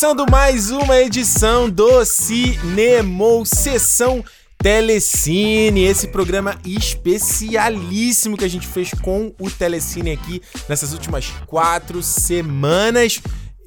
Começando mais uma edição do Cinemou Sessão Telecine, esse programa especialíssimo que a gente fez com o Telecine aqui nessas últimas quatro semanas.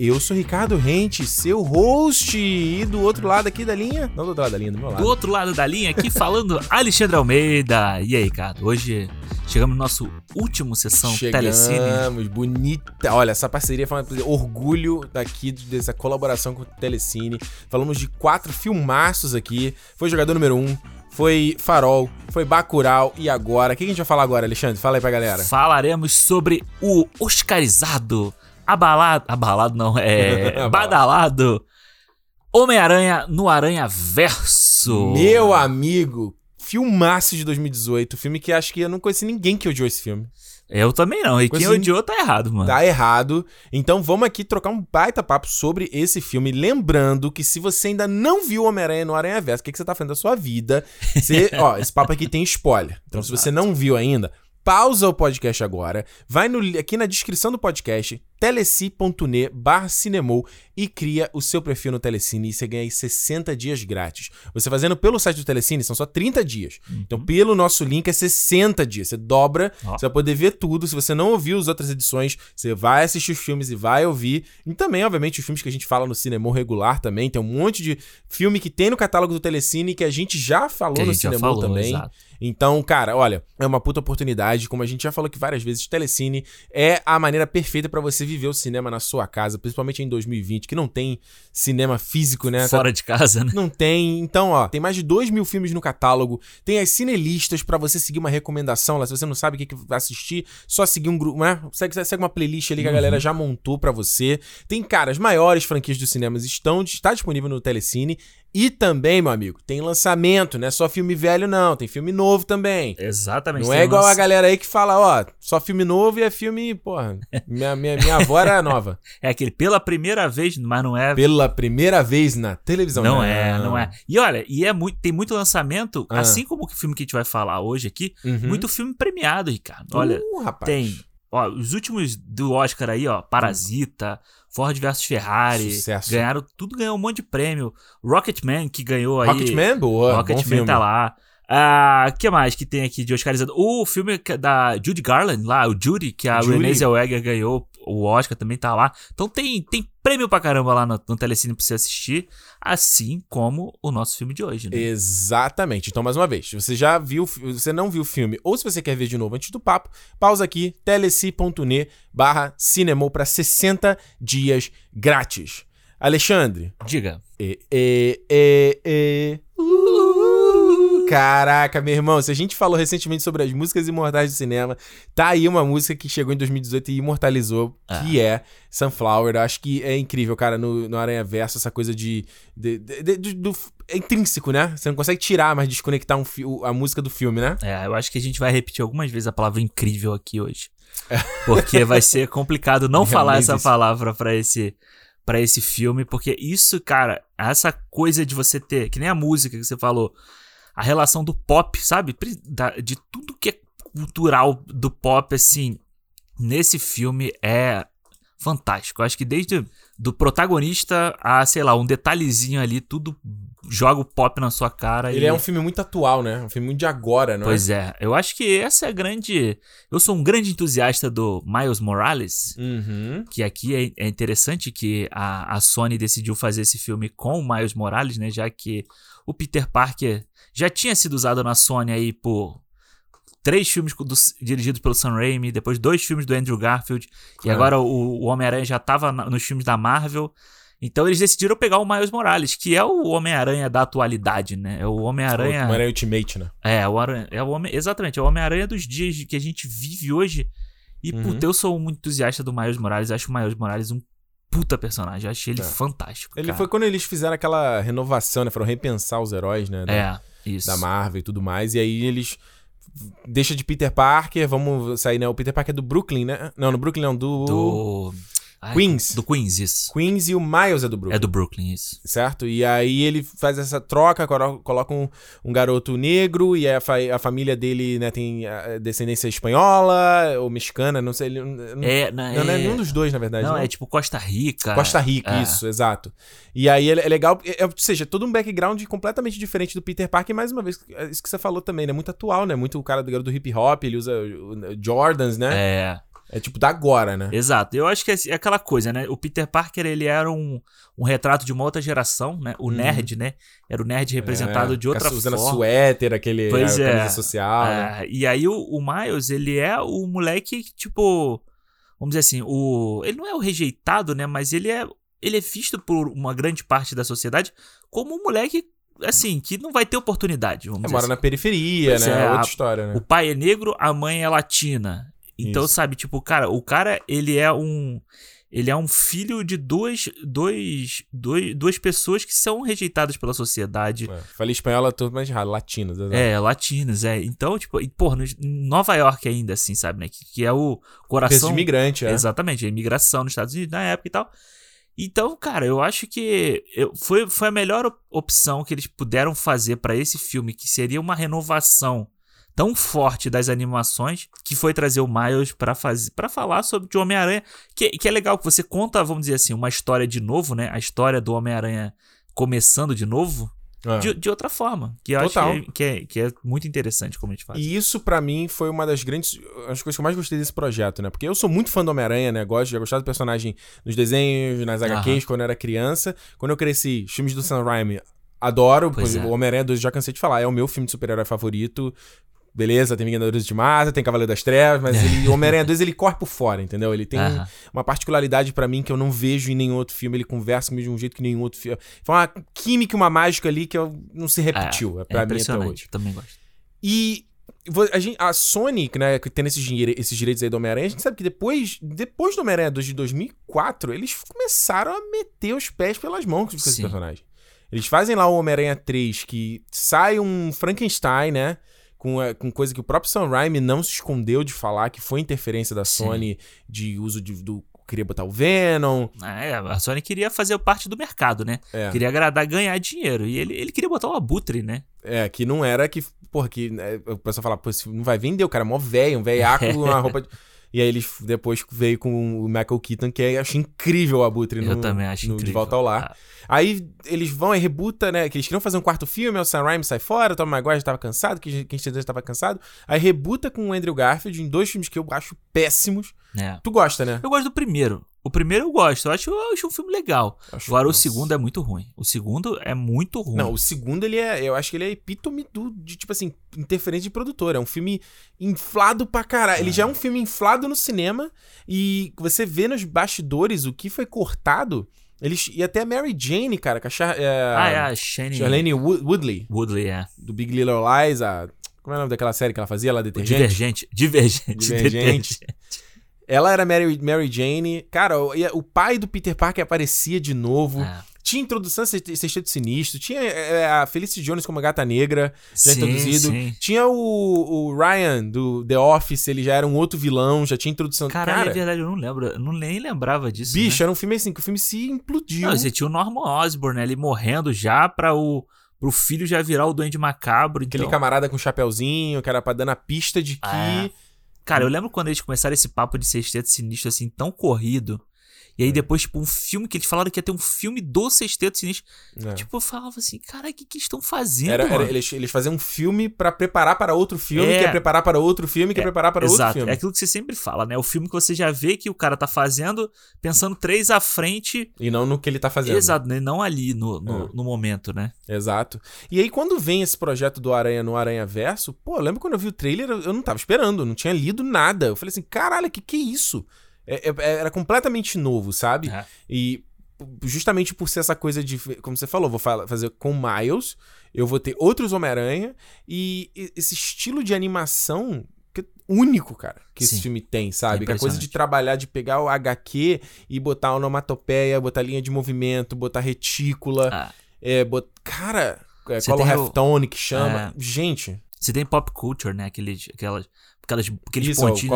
Eu sou Ricardo Rente, seu host, e do outro lado aqui da linha, não do outro lado da linha, do meu lado. Do outro lado da linha, aqui falando Alexandre Almeida. E aí, Ricardo, hoje chegamos no nosso último sessão Telecine. Chegamos, bonita. Olha, essa parceria foi um orgulho daqui dessa colaboração com o Telecine. Falamos de quatro filmaços aqui. Foi jogador número um, foi Farol, foi Bacurau e agora? O que a gente vai falar agora, Alexandre? Fala aí pra galera. Falaremos sobre o Oscarizado, abalado, abalado não, é badalado Homem-Aranha no Aranha Verso. Meu amigo, filmaço de 2018, filme que acho que eu não conheci ninguém que odiou esse filme. Eu também não. E Coisa quem odiou tá errado, mano. Tá errado. Então vamos aqui trocar um baita papo sobre esse filme. Lembrando que se você ainda não viu Homem-Aranha no Aranha Verso, o que, que você tá fazendo da sua vida? Você, ó, esse papo aqui tem spoiler. Então se você não viu ainda, pausa o podcast agora, vai no, aqui na descrição do podcast, teleci.ne barra cinemou e cria o seu perfil no Telecine e você ganha aí 60 dias grátis. Você fazendo pelo site do Telecine são só 30 dias. Então pelo nosso link é 60 dias. Você dobra, Ó. você vai poder ver tudo. Se você não ouviu as outras edições, você vai assistir os filmes e vai ouvir. E também, obviamente, os filmes que a gente fala no cinema regular também. Tem um monte de filme que tem no catálogo do Telecine que a gente já falou Que no cinema também. exato. Então, cara, olha, é uma puta oportunidade. Como a gente já falou aqui várias vezes, Telecine é a maneira perfeita pra você viver o cinema na sua casa, principalmente em 2020, que não tem cinema físico, né? Tá- Fora de casa, né? Não tem. Então, ó, tem mais de 2 mil filmes no catálogo. Tem as cinelistas pra você seguir uma recomendação lá. Se você não sabe o que, que vai assistir, só seguir um grupo, né? Segue, segue uma playlist ali que a galera já montou pra você. Tem, cara, as maiores franquias dos cinemas estão está disponível no Telecine. E também, meu amigo, tem lançamento, não é só filme velho, não. Tem filme novo também. Exatamente. Não é igual a lance- galera aí que fala, ó, só filme novo e é filme, porra. Minha, minha, minha avó era nova. É aquele pela primeira vez, mas não é. Pela primeira vez na televisão. Não é, não é. E olha, e é muito, tem muito lançamento, Ah. assim como o filme que a gente vai falar hoje aqui, Uhum. muito filme premiado, Ricardo. Olha, Uh, rapaz. tem. Ó, os últimos do Oscar aí, ó, Parasita, Ford vs Ferrari, Sucesso. ganharam, tudo ganhou um monte de prêmio. Rocketman, que ganhou aí. Rocketman, boa. bom Rocketman tá lá. Ah, que mais que tem aqui de Oscarizado? O filme que- da Judy Garland lá, o Judy, que a Judy. Renée Zellweger ganhou o Oscar, também tá lá. Então tem, tem prêmio pra caramba lá no, no Telecine pra você assistir, assim como o nosso filme de hoje, né? Exatamente. Então, mais uma vez, se você já viu, se você não viu o filme, ou se você quer ver de novo antes do papo, pausa aqui, teleci.ne barra cinemou para 60 dias grátis. Alexandre. Diga. E, e, e, e. Caraca, meu irmão, se a gente falou recentemente sobre as músicas imortais do cinema, tá aí uma música que chegou em 2018 e imortalizou, que é Sunflower. Eu acho que é incrível, cara, no, no Aranha Verso, essa coisa de. de- de- de- do, é intrínseco, né? Você não consegue tirar, mas desconectar um a música do filme, né? É, eu acho que a gente vai repetir algumas vezes a palavra incrível aqui hoje. Porque vai ser complicado não falar essa isso. palavra pra esse para esse filme, porque isso, cara, essa coisa de você ter, que nem a música que você falou, a relação do pop, sabe? Da- de tudo que é cultural do pop, assim, nesse filme é fantástico. Eu acho que desde do protagonista a, sei lá, um detalhezinho ali, tudo joga o pop na sua cara. Ele e... é um filme muito atual, né? Um filme muito de agora, não Pois é, eu acho que essa é a grande. Eu sou um grande entusiasta do Miles Morales, é? Uhum. que aqui é, é interessante que a, a Sony decidiu fazer esse filme com o Miles Morales, né? Já que o Peter Parker já tinha sido usado na Sony aí por três filmes do- dirigidos pelo Sam Raimi, depois dois filmes do Andrew Garfield, e É. agora o, o Homem-Aranha já tava na- nos filmes da Marvel. Então eles decidiram pegar o Miles Morales, que é o Homem-Aranha da atualidade, né? É o Homem-Aranha. Homem-Aranha Ultimate, né? É, o é o homem, exatamente, é o Homem-Aranha dos dias que a gente vive hoje. E, Uhum. puta, eu sou um entusiasta do Miles Morales, acho o Miles Morales um puta personagem, eu achei ele É. fantástico. Ele cara. foi quando eles fizeram aquela renovação, né? Foram repensar os heróis, né? Da, É, isso. da Marvel e tudo mais. E aí eles. Deixa de Peter Parker, vamos sair, né? O Peter Parker é do Brooklyn, né? Não, no Brooklyn não, do. Do. Ai, Queens. Do Queens, isso. Queens e o Miles é do Brooklyn. É do Brooklyn, isso. Certo? E aí ele faz essa troca, colo- coloca um, um garoto negro e a, fa- a família dele né, tem descendência espanhola ou mexicana, não sei. Ele, não, É, não, não, não é é- nenhum dos dois, na verdade. Não, não. é tipo Costa Rica. Costa Rica, é. isso, exato. E aí é é legal, é- é- ou seja, todo um background completamente diferente do Peter Parker, e mais uma vez, é isso que você falou também, né? Muito atual, né? Muito o cara do garoto do hip hop, ele usa Jordans, né? É, É, tipo da agora, né? exato. Eu acho que é é aquela coisa, né? O Peter Parker, ele era um, um retrato de uma outra geração, né? O nerd, né? Era o nerd representado Uhum. É, de outra usando forma. suéter, aquele Pois a é. social. né? É, e aí o, o Miles, ele é o moleque, que, tipo, vamos dizer assim, o ele não é o rejeitado, né, mas ele é ele é visto por uma grande parte da sociedade como um moleque assim, que não vai ter oportunidade, vamos É, dizer mora assim. na periferia, Pois né? é, Outra a- história, né? O pai é negro, a mãe é latina. Então, Isso. sabe, tipo, cara, o cara, ele é um ele é um filho de dois, dois, dois, duas pessoas que são rejeitadas pela sociedade. É, Falei espanhola, tô mais errado, latinos. exato. É, latinos, é. Então, tipo, e, porra, Nova York ainda, assim, sabe, né? Que, que é o coração. de imigrante, é. Exatamente, a imigração nos Estados Unidos na época e tal. Então, cara, eu acho que eu, foi, foi a melhor op- opção que eles puderam fazer pra esse filme, que seria uma renovação tão forte das animações, que foi trazer o Miles pra fazer para falar sobre o Homem-Aranha, que, que é legal que você conta, vamos dizer assim, uma história de novo, né? A história do Homem-Aranha começando de novo, É. de, de outra forma. Que eu Total. acho que é, que, é, que é muito interessante como a gente faz. E isso, pra mim, foi uma das grandes. As coisas que eu mais gostei desse projeto, né? Porque eu sou muito fã do Homem-Aranha, né? Gosto, já gostava do personagem nos desenhos, nas HQs, quando eu era criança. Quando eu cresci, filmes do Sam Raimi, adoro. Pois é. O Homem-Aranha 2, já cansei de falar, é o meu filme de super-herói favorito. Beleza, tem Vingadores de Massa, tem Cavaleiro das Trevas, mas ele, o Homem-Aranha 2 ele corre por fora, entendeu? Ele tem Aham. uma particularidade pra mim que eu não vejo em nenhum outro filme. Ele conversa comigo de um jeito que nenhum outro filme. Foi uma química, uma mágica ali que eu não se repetiu. É, É pra mim até hoje. também gosto. E a, gente, a Sony, né, que tem esses, dinheiro- esses direitos aí do Homem-Aranha, a gente sabe que depois, depois do Homem-Aranha 2 de 2004, eles começaram a meter os pés pelas mãos com esse personagem. Eles fazem lá o Homem-Aranha 3, que sai um Frankenstein, né? Com, a- com coisa que o próprio Sam Raimi não se escondeu de falar, que foi interferência da Sim. Sony de uso de, do. Queria botar o Venom. É, a Sony queria fazer parte do mercado, né? É. Queria agradar, ganhar dinheiro. E ele, ele queria botar o abutre, né? É, que não era que. Porra, que. né, o pessoal fala, pô, esse não vai vender, o cara é mó velho, um velhaco, uma roupa. de- E aí eles depois veio com o Michael Keaton, que eu acho incrível o Abutre no, Eu também acho no incrível. De Volta ao Lar. Ah, Aí eles vão e rebuta, né? Que eles queriam fazer um quarto filme, o Sam Raimi sai fora, o Tom Maguire já tava cansado, que quem já tava cansado. Aí rebuta com o Andrew Garfield em dois filmes que eu acho péssimos. é. Tu gosta, né? Eu gosto do primeiro. O primeiro eu gosto. Eu acho, eu acho um filme legal. Acho- Agora o nossa. segundo é muito ruim. O segundo é muito ruim. Não, o segundo, ele é. Eu acho que ele é epítome do, de, tipo assim, interferência de produtor. É um filme inflado pra caralho. Ele já é um filme inflado no cinema. E você vê nos bastidores o que foi cortado. Eles, e até a Mary Jane, cara, com a Char, é, ah, é a Shane Charlene Wo- Woodley, Woodley, é. do Big Little Lies, a. Como é o nome daquela série que ela fazia? O detergente? Divergente. Divergente. Divergente. Ela era Mary, Mary Jane. Cara, o, o pai do Peter Parker aparecia de novo. É. Tinha introdução a Sexteto Sexteto Sinistro. Tinha é, a Felicity Jones como a Gata Negra, já Sim, introduzido. sim. Tinha o, o Ryan do The Office, ele já era um outro vilão, já tinha introdução. Caralho, Cara, é verdade, eu não lembro. Eu não, nem lembrava disso. bicho, né? era um filme assim, que o filme se implodiu. Não, você tinha o Norman Osborn, né? Ele morrendo já pra o. Pro filho já virar o Duende Macabro. Aquele então... camarada com chapéuzinho, que era pra dar na pista de que. É. Cara, eu lembro quando eles começaram esse papo de sexteto sinistro, assim, tão corrido. E aí É. depois, tipo, um filme que eles falaram que ia ter um filme do sexteto sinistro. É. Tipo, eu falava assim, cara, o que que eles estão fazendo, Era, era- eles, eles faziam um filme pra preparar para outro filme, É. que é preparar para outro filme, que é, É, preparar para outro filme. é aquilo que você sempre fala, né? O filme que você já vê que o cara tá fazendo, pensando três à frente. E não no que ele tá fazendo. Exato, né? Não ali no, no, É. no momento, né? Exato. E aí, quando vem esse projeto do Aranha no Aranha Verso, pô, lembro quando eu vi o trailer, eu não tava esperando, não tinha lido nada. Eu falei assim, caralho, que que é isso? É- é- era completamente novo, sabe? É. E justamente por ser essa coisa de, como você falou, vou fa- fazer com Miles, eu vou ter outros Homem-Aranha, e esse estilo de animação é único, cara, que esse Sim. filme tem, sabe? É que é a coisa de trabalhar, de pegar o HQ e botar onomatopeia, botar linha de movimento, botar retícula, Ah, é, bot... cara, é, color tem o- halftone que chama. É. Gente, você tem pop culture, né? Aquele, aquela, aquelas, aqueles Isso, pontinhos.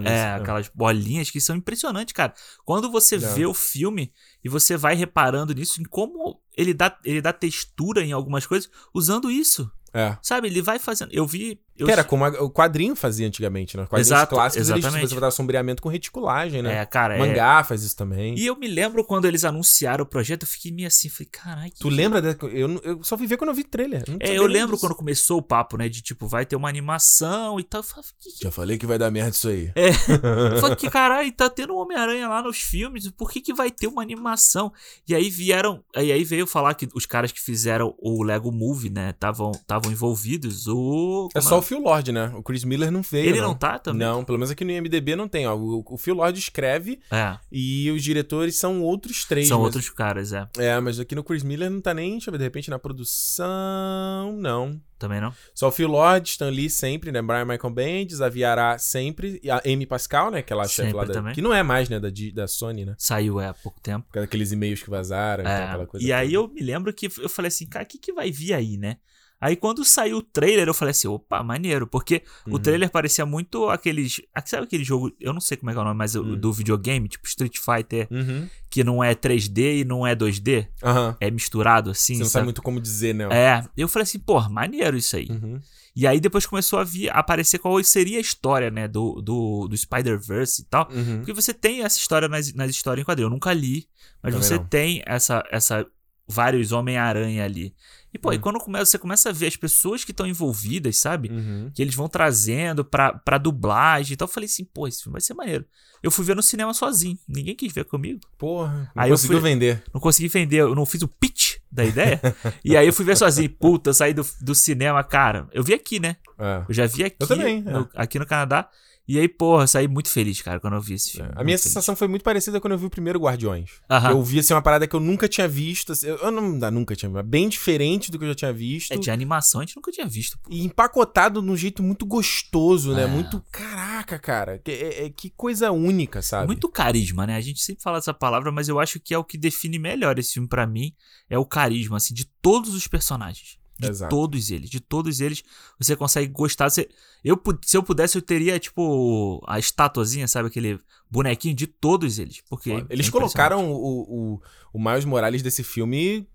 né? É, isso. aquelas bolinhas que são impressionantes, cara. Quando você É. vê o filme e você vai reparando nisso, em como ele dá, ele dá textura em algumas coisas usando isso. É. Sabe? Ele vai fazendo. Eu vi. Eu Que era como a- o quadrinho fazia antigamente, né? Os quadrinhos Exato, clássicos, eles, exatamente. você vai dar sombreamento com reticulagem, né? É, cara. é- Mangá faz isso também. E eu me lembro quando eles anunciaram o projeto, eu fiquei meio assim, falei, caralho. Tu lembra? Da... Eu, eu só fui ver quando eu vi trailer. É, eu lembro disso. quando começou o papo, né? De tipo, vai ter uma animação e tal. Eu falei, que, Já falei que vai dar merda isso aí. É. Falei, que caralho, tá tendo um Homem-Aranha lá nos filmes, por que que vai ter uma animação? E aí vieram, e aí veio falar que os caras que fizeram o Lego Movie, né, estavam envolvidos. O É só o Phil Lord, né? O Chris Miller não veio. Ele não tá também? Não, pelo menos aqui no IMDB não tem. Ó. O, o Phil Lord escreve É, e os diretores são outros três. são mas- outros caras, é. É, mas aqui no Chris Miller não tá nem, deixa eu ver, de repente na produção. Não. Também não? Só o Phil Lord, Stan Lee sempre, né? Brian Michael Bendis, a Viará sempre. E a Amy Pascal, né? Aquela chefe lá da. também. Que não é mais, né? Da, da Sony, né? Saiu é, há pouco tempo. Daqueles e-mails que vazaram, É, aquela coisa. e aí toda. eu me lembro que eu falei assim, cara, o que, que vai vir aí, né? Aí quando saiu o trailer, eu falei assim, opa, maneiro, porque o Uhum. trailer parecia muito aqueles. ah, Sabe aquele jogo? Eu não sei como é que é o nome, mas o- Hum. do videogame, tipo Street Fighter, Uhum. que não é 3D e não é 2D, Aham. é misturado assim. Você não sabe sabe? muito como dizer, né? É, eu falei assim, pô, maneiro isso aí. Uhum. E aí depois começou a vir, a aparecer qual seria a história, né, do, do, do Spider-Verse e tal. Uhum. Porque você tem essa história nas, nas histórias em quadrinho. Eu nunca li, mas Também você não. tem essa, essa vários Homem-Aranha ali. E, pô, e Hum. quando começa, você começa a ver as pessoas que estão envolvidas, sabe? Uhum. Que eles vão trazendo pra, pra dublagem e tal. Eu falei assim, pô, esse filme vai ser maneiro. Eu fui ver no cinema sozinho. Ninguém quis ver comigo. Porra. Não Aí eu conseguiu fui- vender. Não consegui vender, eu não fiz o pitch da ideia. e aí eu fui ver sozinho. Puta, eu saí do, do cinema, cara. Eu vi aqui, né? É. Eu já vi aqui, Eu também, é. no, aqui no Canadá. E aí, porra, eu saí muito feliz, cara, quando eu vi esse filme. A minha feliz. sensação foi muito parecida quando eu vi o primeiro Guardiões. Aham. Eu vi assim uma parada que eu nunca tinha visto. assim, eu não nunca tinha, mas bem diferente do que eu já tinha visto. É, de animação a gente nunca tinha visto. pô. E empacotado de um jeito muito gostoso, né? É. Muito. Caraca, cara. Que, é- é- que coisa única, sabe? Muito carisma, né? A gente sempre fala essa palavra, mas eu acho que é o que define melhor esse filme pra mim. É o carisma, assim, de todos os personagens. De Exato. todos eles. De todos eles, você consegue gostar. Você, eu, se eu pudesse, eu teria, tipo, a estatuazinha, sabe? Aquele bonequinho de todos eles. Porque. É Eles impressionante. colocaram o, o, o Miles Morales desse filme.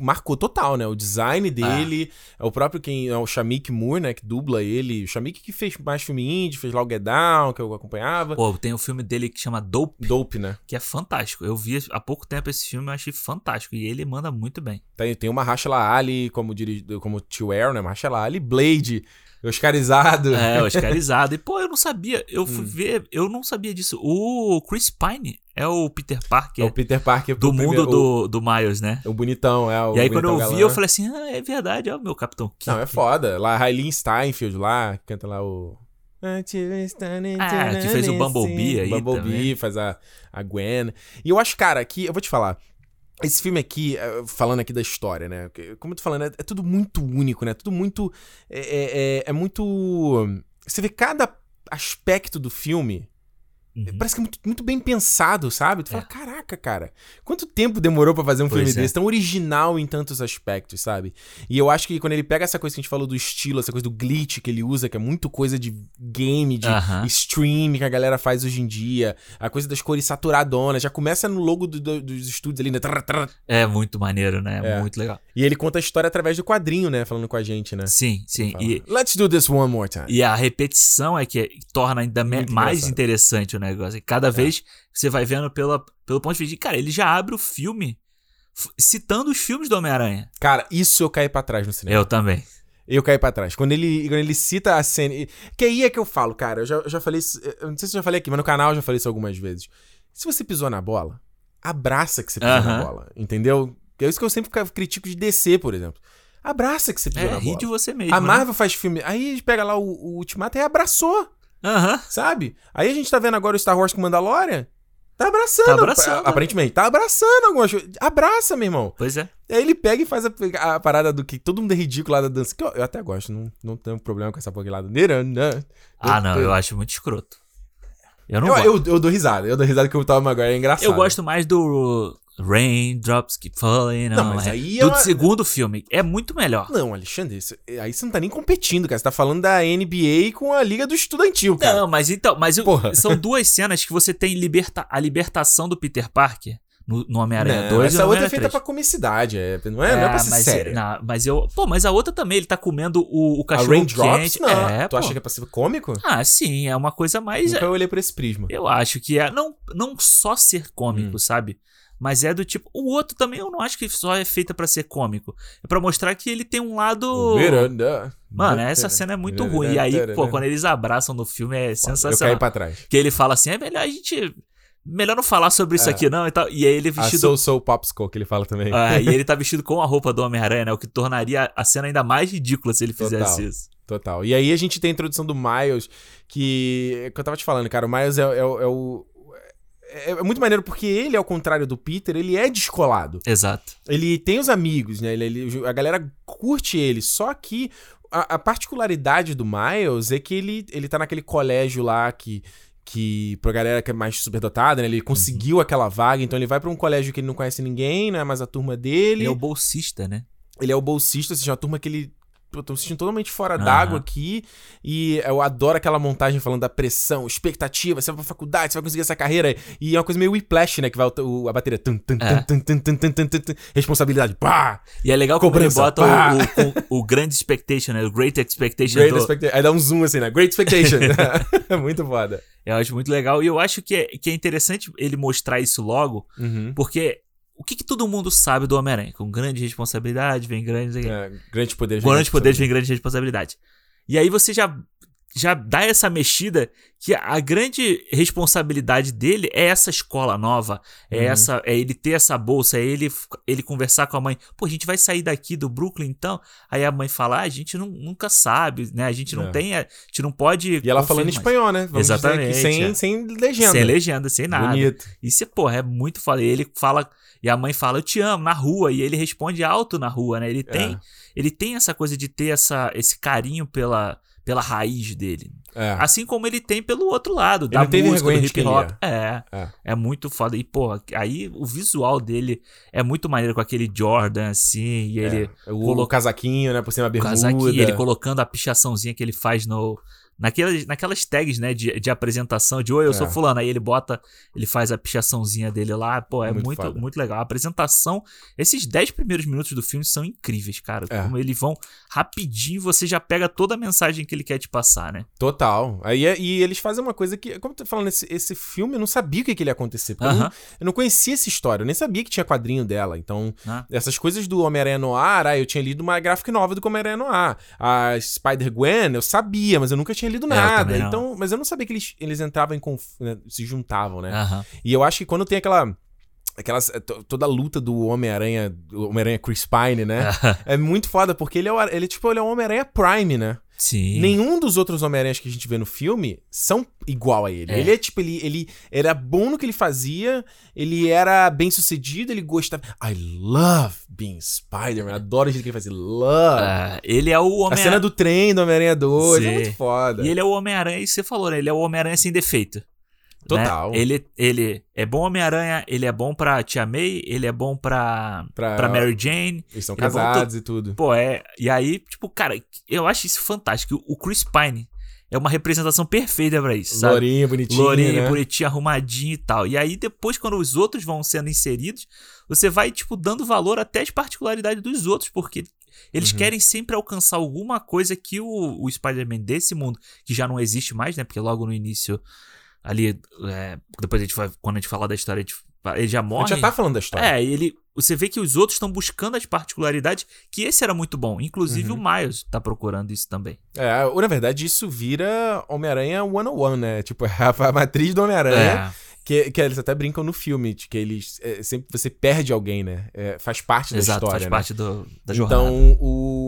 Marcou total, né? O design dele, é o próprio quem é o Shamik Moore, né? Que dubla ele. O Shamik que fez mais filme indie, fez lá o Get Down, que eu acompanhava. Pô, tem um filme dele que chama Dope, Dope, né? que é fantástico. Eu vi há pouco tempo esse filme, eu achei fantástico. E ele manda muito bem. Tem, tem o Mahershala Ali como, diri- como Tio Aaron, né? Mahershala Ali, Blade, Oscarizado. É, oscarizado. E, pô, eu não sabia. Eu fui Hum. ver, eu não sabia disso. O Chris Pine é o Peter É Parker o Peter Parker do o mundo primeiro- do, do Miles, né? O, o bonitão, é o e aí, quando eu bonitão vi, galã. eu falei assim: ah, é verdade, é o meu Capitão Kirk. Não, é foda. Lá, Railin Steinfeld lá, canta lá o... Ah, que fez o Bumblebee aí Bumblebee, também. faz a, a Gwen. E eu acho, cara, que... Eu vou te falar. Esse filme aqui, eh, falando aqui da história, né? Como eu tô falando, é, é tudo muito único, né? Tudo muito... É, é- é- é muito... Você vê cada aspecto do filme... Uhum. Parece que é muito, muito bem pensado, sabe? Tu fala, É. caraca, cara, quanto tempo demorou pra fazer um Pois filme é. desse? Tão original em tantos aspectos, sabe? E eu acho que quando ele pega essa coisa que a gente falou do estilo, essa coisa do glitch que ele usa, que é muito coisa de game, de Aham. stream que a galera faz hoje em dia, a coisa das cores saturadonas, já começa no logo do- do- dos estúdios ali, né? É muito maneiro, né? É. Muito legal. E ele conta a história através do quadrinho, né? Falando com a gente, né? Sim, sim. E, Let's do this one more time. e a repetição é que torna ainda Muito mais engraçado. interessante o negócio. E cada vez você vai vendo pela, pelo ponto de vista de, cara, ele já abre o filme citando os filmes do Homem-Aranha. Cara, isso eu caí pra trás no cinema. Eu também. Eu caí pra trás. Quando ele, quando ele cita a cena. Que aí é que eu falo, cara. Eu já, eu já falei isso. Eu não sei se eu já falei aqui, mas no canal eu já falei isso algumas vezes. Se você pisou na bola, abraça que você pisou na Aham. bola. Entendeu? É isso que eu sempre critico de DC, por exemplo. Abraça que você pisou É, na ri bola. de você mesmo. A né? Marvel faz filme. Aí a gente pega lá o, o Ultimato e abraçou, Aham. sabe? Aí a gente tá vendo agora o Star Wars com Mandalorian. Tá abraçando. Tá abraçando. Aparentemente. Tá abraçando algumas coisas. Abraça, meu irmão. Pois é. Aí ele pega e faz a, a parada do que todo mundo é ridículo lá da dança. Que eu, eu até gosto, não, não tenho problema com essa Nirana. Ah, não, eu eu, acho muito escroto. Eu não eu, gosto. eu, eu dou risada, eu dou risada que o Tom Maguire é engraçado. Eu gosto mais do Raindrops keep falling Não, on mas aí é Do uma- segundo filme. É muito melhor. Não, Alexandre, isso- aí você não tá nem competindo, cara. Você tá falando da NBA com a Liga do Estudantil, cara. Não, mas então, mas eu- são duas cenas que você tem liberta, a libertação do Peter Parker no, no Homem-Aranha Não, 2 e essa outra é feita 3. pra comicidade, é, não, é, não é pra ser mas, séria. não, mas eu. Pô, mas a outra também, ele tá comendo o, o A cachorro Raindrops, quente. não. É, tu pô. acha que é pra ser cômico? Ah, sim, é uma coisa mais. Nunca eu olhei por esse prisma. Eu acho que é. Não, não só ser cômico, Hum. sabe? Mas é do tipo. O outro também eu não acho que só é feita pra ser cômico. É pra mostrar que ele tem um lado. Miranda. Mano, essa cena é muito ruim. E aí, pô, quando eles abraçam no filme é Eu sensacional. caí pra trás. Que ele fala assim: é melhor a gente. Melhor não falar sobre isso É. aqui, não. E, tal. e aí ele A vestido. Soul Soul Popsicle, que ele fala também. Ah, e ele tá vestido com a roupa do Homem-Aranha, né? O que tornaria a cena ainda mais ridícula se ele fizesse Total. isso. Total. E aí a gente tem a introdução do Miles, que. que eu tava te falando, cara. O Miles é, é é o. É, é muito maneiro porque ele, ao contrário do Peter, ele é descolado. Exato. Ele tem os amigos, né? Ele, ele- a galera curte ele. Só que a, a particularidade do Miles é que ele, ele tá naquele colégio lá que. Que pra galera que é mais superdotada, né? Ele conseguiu aquela vaga, então ele vai pra um colégio que ele não conhece ninguém, não é mais a turma dele. Ele é o bolsista, né? Ele é o bolsista, ou seja, uma turma que ele. Eu tô me sentindo totalmente fora Aham. d'água aqui. E eu adoro aquela montagem falando da pressão, expectativa, você vai pra faculdade, você vai conseguir essa carreira. E é uma coisa meio whiplash, né? Que vai o, o- a bateria. Tum, tum, É. tum, responsabilidade. Pá! E é legal como ele bota o, o, o grande expectation, né? O great expectation Great do, expectation. Aí dá um zoom assim, né? Great expectation. é muito foda. Eu acho muito legal. E eu acho que é, que é interessante ele mostrar isso logo, Uhum. porque o que, que todo mundo sabe do Homem-Aranha? Com grande responsabilidade, vem grande. É, grande poder. Grande gigante poder vem grande responsabilidade. E aí você já, já dá essa mexida que a grande responsabilidade dele é essa escola nova, é Uhum. essa é ele ter essa bolsa, é ele, ele conversar com a mãe. Pô, a gente vai sair daqui do Brooklyn então? Aí a mãe fala: ah, a gente não- nunca sabe, né? A gente não É. tem, a gente não pode. E ela falando em espanhol, né? Vamos Exatamente, aqui, sem, é. sem legenda. Sem legenda, sem nada. Bonito. Isso, é, porra, é muito foda. E ele fala, e a mãe fala, eu te amo, na rua, e ele responde alto na rua, né? Ele tem, É. ele tem essa coisa de ter essa, esse carinho pela, pela raiz dele. É. Assim como ele tem pelo outro lado, Ele da música, do hip hop. ele É, É. é muito foda. E, porra, aí o visual dele é muito maneiro com aquele Jordan, assim, e ele... É. O, colo- o casaquinho, né? Por cima a o bermuda. casaquinho, ele colocando a pichaçãozinha que ele faz no. Naquelas, naquelas tags, né, de, de apresentação, de oi, eu sou É. fulano. Aí ele bota, ele faz a pichaçãozinha dele lá. Pô, é Muito muito, foda. muito, legal. A apresentação, esses 10 primeiros minutos do filme são incríveis, cara. É. Como eles vão rapidinho, você já pega toda a mensagem que ele quer te passar, né? Total. Aí, é- e eles fazem uma coisa que, como eu tô falando, esse, esse filme eu não sabia o que, que ele ia acontecer. Porque eu, não, eu não conhecia essa história, eu nem sabia que tinha quadrinho dela. Então, Ah. essas coisas do Homem-Aranha Noir, ah, eu tinha lido uma graphic nova do Homem-Aranha Noir. A Spider-Gwen, eu sabia, mas eu nunca tinha lido É, eu nada. Então, mas eu não sabia que eles, eles entravam em conf... né, se juntavam, né? E eu acho que quando tem aquela. Aquelas, to- toda a luta do Homem-Aranha, Homem-Aranha Chris Pine, né? é muito foda, porque ele é, o, ele, tipo, ele é o Homem-Aranha Prime, né? Sim. Nenhum dos outros Homem-Aranhas que a gente vê no filme são igual a ele. É. Ele é tipo, ele, ele era bom no que ele fazia, ele era bem sucedido, ele gostava. I love being Spider-Man. Adoro o jeito que ele fazia. Love. Ah, ele é o a Homem-Aranha. cena do trem do Homem-Aranha 2 é muito foda. E ele é o Homem-Aranha, isso você falou, né? Ele é o Homem-Aranha sem defeito. Total. né? Ele, ele é bom Homem-Aranha, ele é bom pra Tia May, ele é bom pra, Pra- pra Mary Jane. Eles são é casados e tudo. Pô, é. E aí, tipo, cara, eu acho isso fantástico. O Chris Pine é uma representação perfeita pra isso, sabe? Lourinho, bonitinho. Lourinho, né? bonitinho, arrumadinho e tal. E aí, depois, quando os outros vão sendo inseridos, você vai, tipo, dando valor até às particularidades dos outros, porque eles Uhum. querem sempre alcançar alguma coisa que o, o Spider-Man desse mundo, que já não existe mais, né? Porque logo no início, ali, é, depois a gente vai, quando a gente falar da história, a gente- ele já A morre. gente já tá falando da história. É, e ele. Você vê que os outros estão buscando as particularidades, que esse era muito bom. Inclusive Uhum. o Miles tá procurando isso também. É, ou, na verdade, isso vira Homem-Aranha 101, né? Tipo, a matriz do Homem-Aranha. É, Que, que eles até brincam no filme, de que eles. é, sempre você perde alguém, né? É, faz parte da exato, história. faz né? parte do, da jornada. Então, o-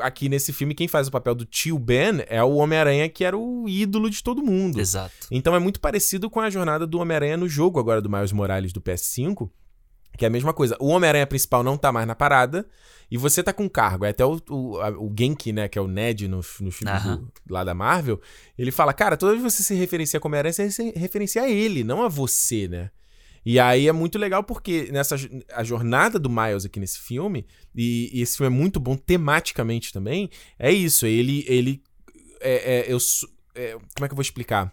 aqui nesse filme, quem faz o papel do tio Ben é o Homem-Aranha, que era o ídolo de todo mundo. Exato. Então é muito parecido com a jornada do Homem-Aranha no jogo agora do Miles Morales do PS5. Que é a mesma coisa. O Homem-Aranha principal não tá mais na parada. E você tá com cargo. É Até o, o, a- o Genki, né? Que é o Ned no, no filme Aham. do- lá da Marvel. Ele fala, cara, toda vez que você se referencia como Homem-Aranha, você se referencia a ele, não a você, né? E aí é muito legal porque nessa a jornada do Miles aqui nesse filme, e, e esse filme é muito bom tematicamente também, é isso. Ele. ele é, é, eu, é, como é que eu vou explicar?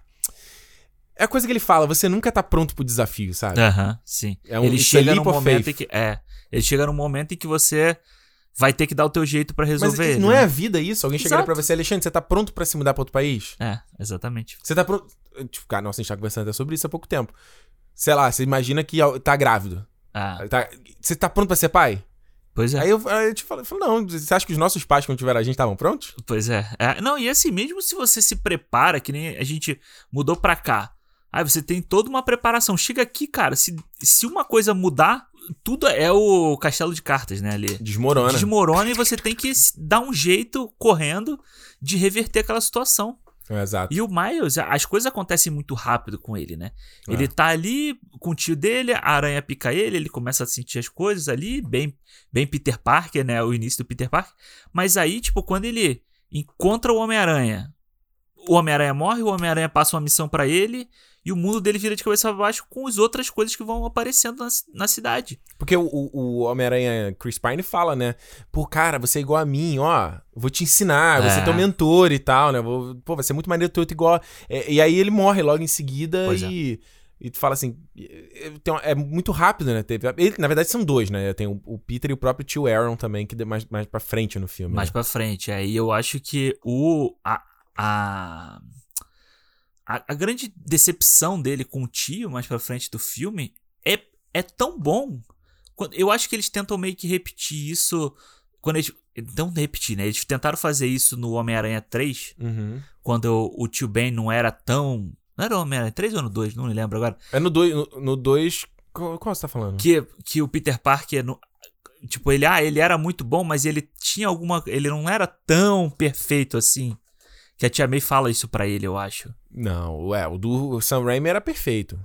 É a coisa que ele fala, você nunca tá pronto pro desafio, sabe? Aham, sim. É um- ele chega leap num momento faith. em que. É. Ele chega num momento em que você vai ter que dar o teu jeito pra Mas resolver. não né? é a vida isso? Alguém chegaria pra você, Alexandre, você tá pronto pra se mudar pra outro país? É, exatamente. Você tá pronto. Tipo, cara, nossa, a gente tá conversando até sobre isso há pouco tempo. Sei lá, você imagina que tá grávido. Ah, Tá- Você tá pronto pra ser pai? pois é. Aí eu, aí eu te falei, falei, não, você acha que os nossos pais, quando tiveram a gente, estavam prontos? Pois é. É, Não, e assim, mesmo se você se prepara, que nem a gente mudou pra cá. Aí você tem toda uma preparação. Chega aqui, cara, se, se uma coisa mudar, tudo é o castelo de cartas, né, ali. Desmorona. Desmorona e você tem que dar um jeito correndo de reverter aquela situação. Exato. E o Miles, as coisas acontecem muito rápido com ele, né? É. Ele tá ali com o tio dele, a aranha pica ele, ele começa a sentir as coisas ali, bem, bem Peter Parker, né? O início do Peter Parker. Mas aí, tipo, quando ele encontra o Homem-Aranha, o Homem-Aranha morre, o Homem-Aranha passa uma missão pra ele e o mundo dele vira de cabeça pra baixo com as outras coisas que vão aparecendo na, na cidade. Porque o, o- Homem-Aranha Chris Pine fala, né? Pô, cara, você é igual a mim, ó. Vou te ensinar, você é É. teu mentor e tal, né? Vou, pô, vai ser muito maneiro ter outro igual. É, e aí ele morre logo em seguida Pois é. e. E tu fala assim, é, é muito rápido, né? Teve, ele- na verdade são dois, né? Tem o, Peter e o próprio tio Aaron também, que deu mais, mais pra frente no filme. mais né? pra frente. Aí eu acho que o a, a a a grande decepção dele com o tio mais pra frente do filme é, é tão bom. Eu acho que eles tentam meio que repetir isso quando eles não repetir, né? Eles tentaram fazer isso no Homem-Aranha 3, Uhum. quando o, tio Ben não era tão não era o Homem-Aranha 3 ou no 2, não me lembro agora. É no 2. No, no dois, qual, qual você tá falando? Que, que o Peter Parker no- tipo, ele ah, ele era muito bom, mas ele tinha alguma ele não era tão perfeito assim. Que a Tia May fala isso pra ele, eu acho. Não, é, o do Sam Raimi era perfeito.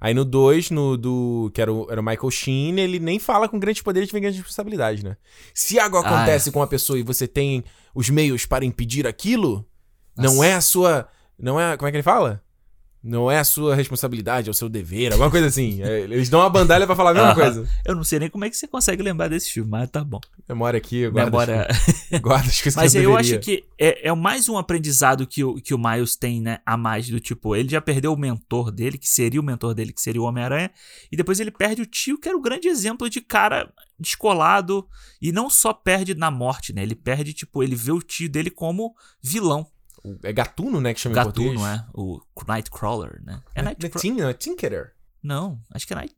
Aí no 2, no do. que era o, era o Michael Sheen, ele nem fala com grandes poderes vem grandes responsabilidades, né? Se algo Ah, acontece com uma pessoa e você tem os meios para impedir aquilo, não Nossa. é a sua. Não é. Como é que ele fala? Não é a sua responsabilidade, é o seu dever, alguma coisa assim. É, eles dão uma bandalha pra falar a mesma coisa. Eu não sei nem como é que você consegue lembrar desse filme, mas tá bom. Memória aqui, eu guardo, Memória... as, guardo as coisas Mas que eu eu acho que é, é mais um aprendizado que o, que o Miles tem, né? A mais do tipo, ele já perdeu o mentor dele, que seria o mentor dele, que seria o Homem-Aranha, e depois ele perde o tio, que era o grande exemplo de cara descolado, e não só perde na morte, né? Ele perde, tipo, ele vê o tio dele como vilão. É gatuno, né? Que chama em português. Gatuno, é? O Nightcrawler, né? É É, Nightcrawler? Não, é Tinkerer. Não, acho que é Night...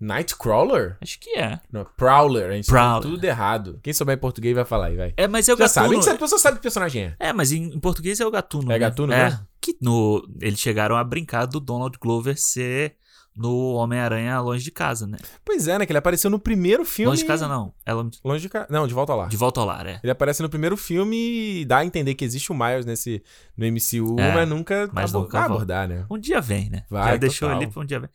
Nightcrawler? Acho que é. Não, Prowler. A gente Prowler. tudo errado. Quem souber em português vai falar aí, vai. É, mas é o Já sabe, a Gatuno. sabe, a pessoa sabe que personagem é. É, mas em, em português é o Gatuno. É né? Gatuno é. mesmo? Que no, eles chegaram a brincar do Donald Glover ser no Homem-Aranha Longe de Casa, né? Pois é, né? Que ele apareceu no primeiro filme. Longe de Casa não. É longe- Longe de casa. Não, de volta lá. de Volta ao Lar, é. Ele aparece no primeiro filme e dá a entender que existe o Miles nesse, no MCU, É, mas nunca mas abo- nunca abordar, né? Um dia vem, né? Vai, Já deixou total. ali pra um dia vem.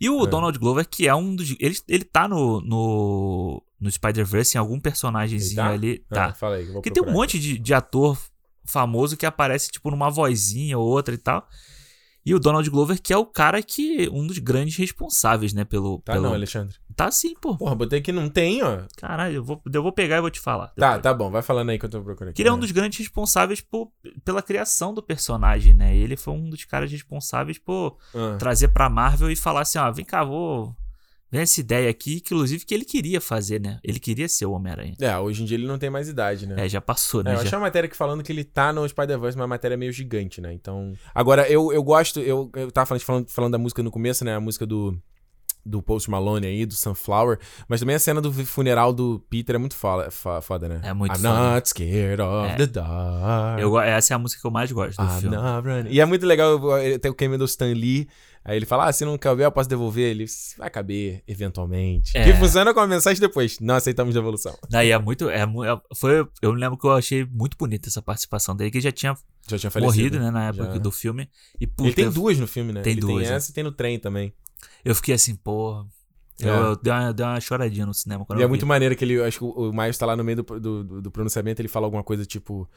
E o É. Donald Glover, que é um dos. Ele, ele tá no, no, no Spider-Verse em algum personagemzinho tá? ali. Ah, Tá. fala aí, que Porque tem um monte de, de ator famoso que aparece, tipo, numa vozinha ou outra e tal. E o Donald Glover, que é o cara que. Um dos grandes responsáveis, né? Pelo. Tá pelo... não, Alexandre. Tá sim, pô. Porra, botei que não tem, ó. Caralho, eu vou, eu vou pegar e vou te falar. Tá, depois. tá bom, vai falando aí que eu tô procurando aqui. Que ele é um dos grandes responsáveis por, pela criação do personagem, né? Ele foi um dos caras responsáveis por Ah. trazer pra Marvel e falar assim: ó, vem cá, vou. Vem essa ideia aqui, que inclusive que ele queria fazer, né? Ele queria ser o Homem-Aranha. É, hoje em dia ele não tem mais idade, né? É, já passou, É, né? eu já. achei uma matéria que falando que ele tá no Spider-Verse, mas a matéria é meio gigante, né? Então. Agora, eu, eu gosto. Eu, eu tava falando, falando, falando da música no começo, né? A música do. Do Post Malone aí, do Sunflower. Mas também a cena do funeral do Peter é muito foda, fo- foda né? É muito I'm foda. not scared of É. the dark. Eu essa é a música que eu mais gosto do I'm filme. E é muito legal tem o cameo do Stan Lee. Aí ele fala: Ah, se não caber, eu posso devolver. Ele vai caber, eventualmente. É. Que funciona com a mensagem depois. Não aceitamos devolução. Daí é muito. É, é- foi, eu me lembro que eu achei muito bonita essa participação dele, que ele já tinha Já tinha falecido. morrido, né, na época Já. do filme. E Ele puta, tem eu- duas no filme, né? Tem ele duas, tem é. essa e tem no trem também. eu fiquei assim, pô. Eu, É. eu dei, uma, dei uma choradinha no cinema E é muito maneiro que ele, acho que o Miles tá lá no meio do, do, do- pronunciamento, ele fala alguma coisa tipo,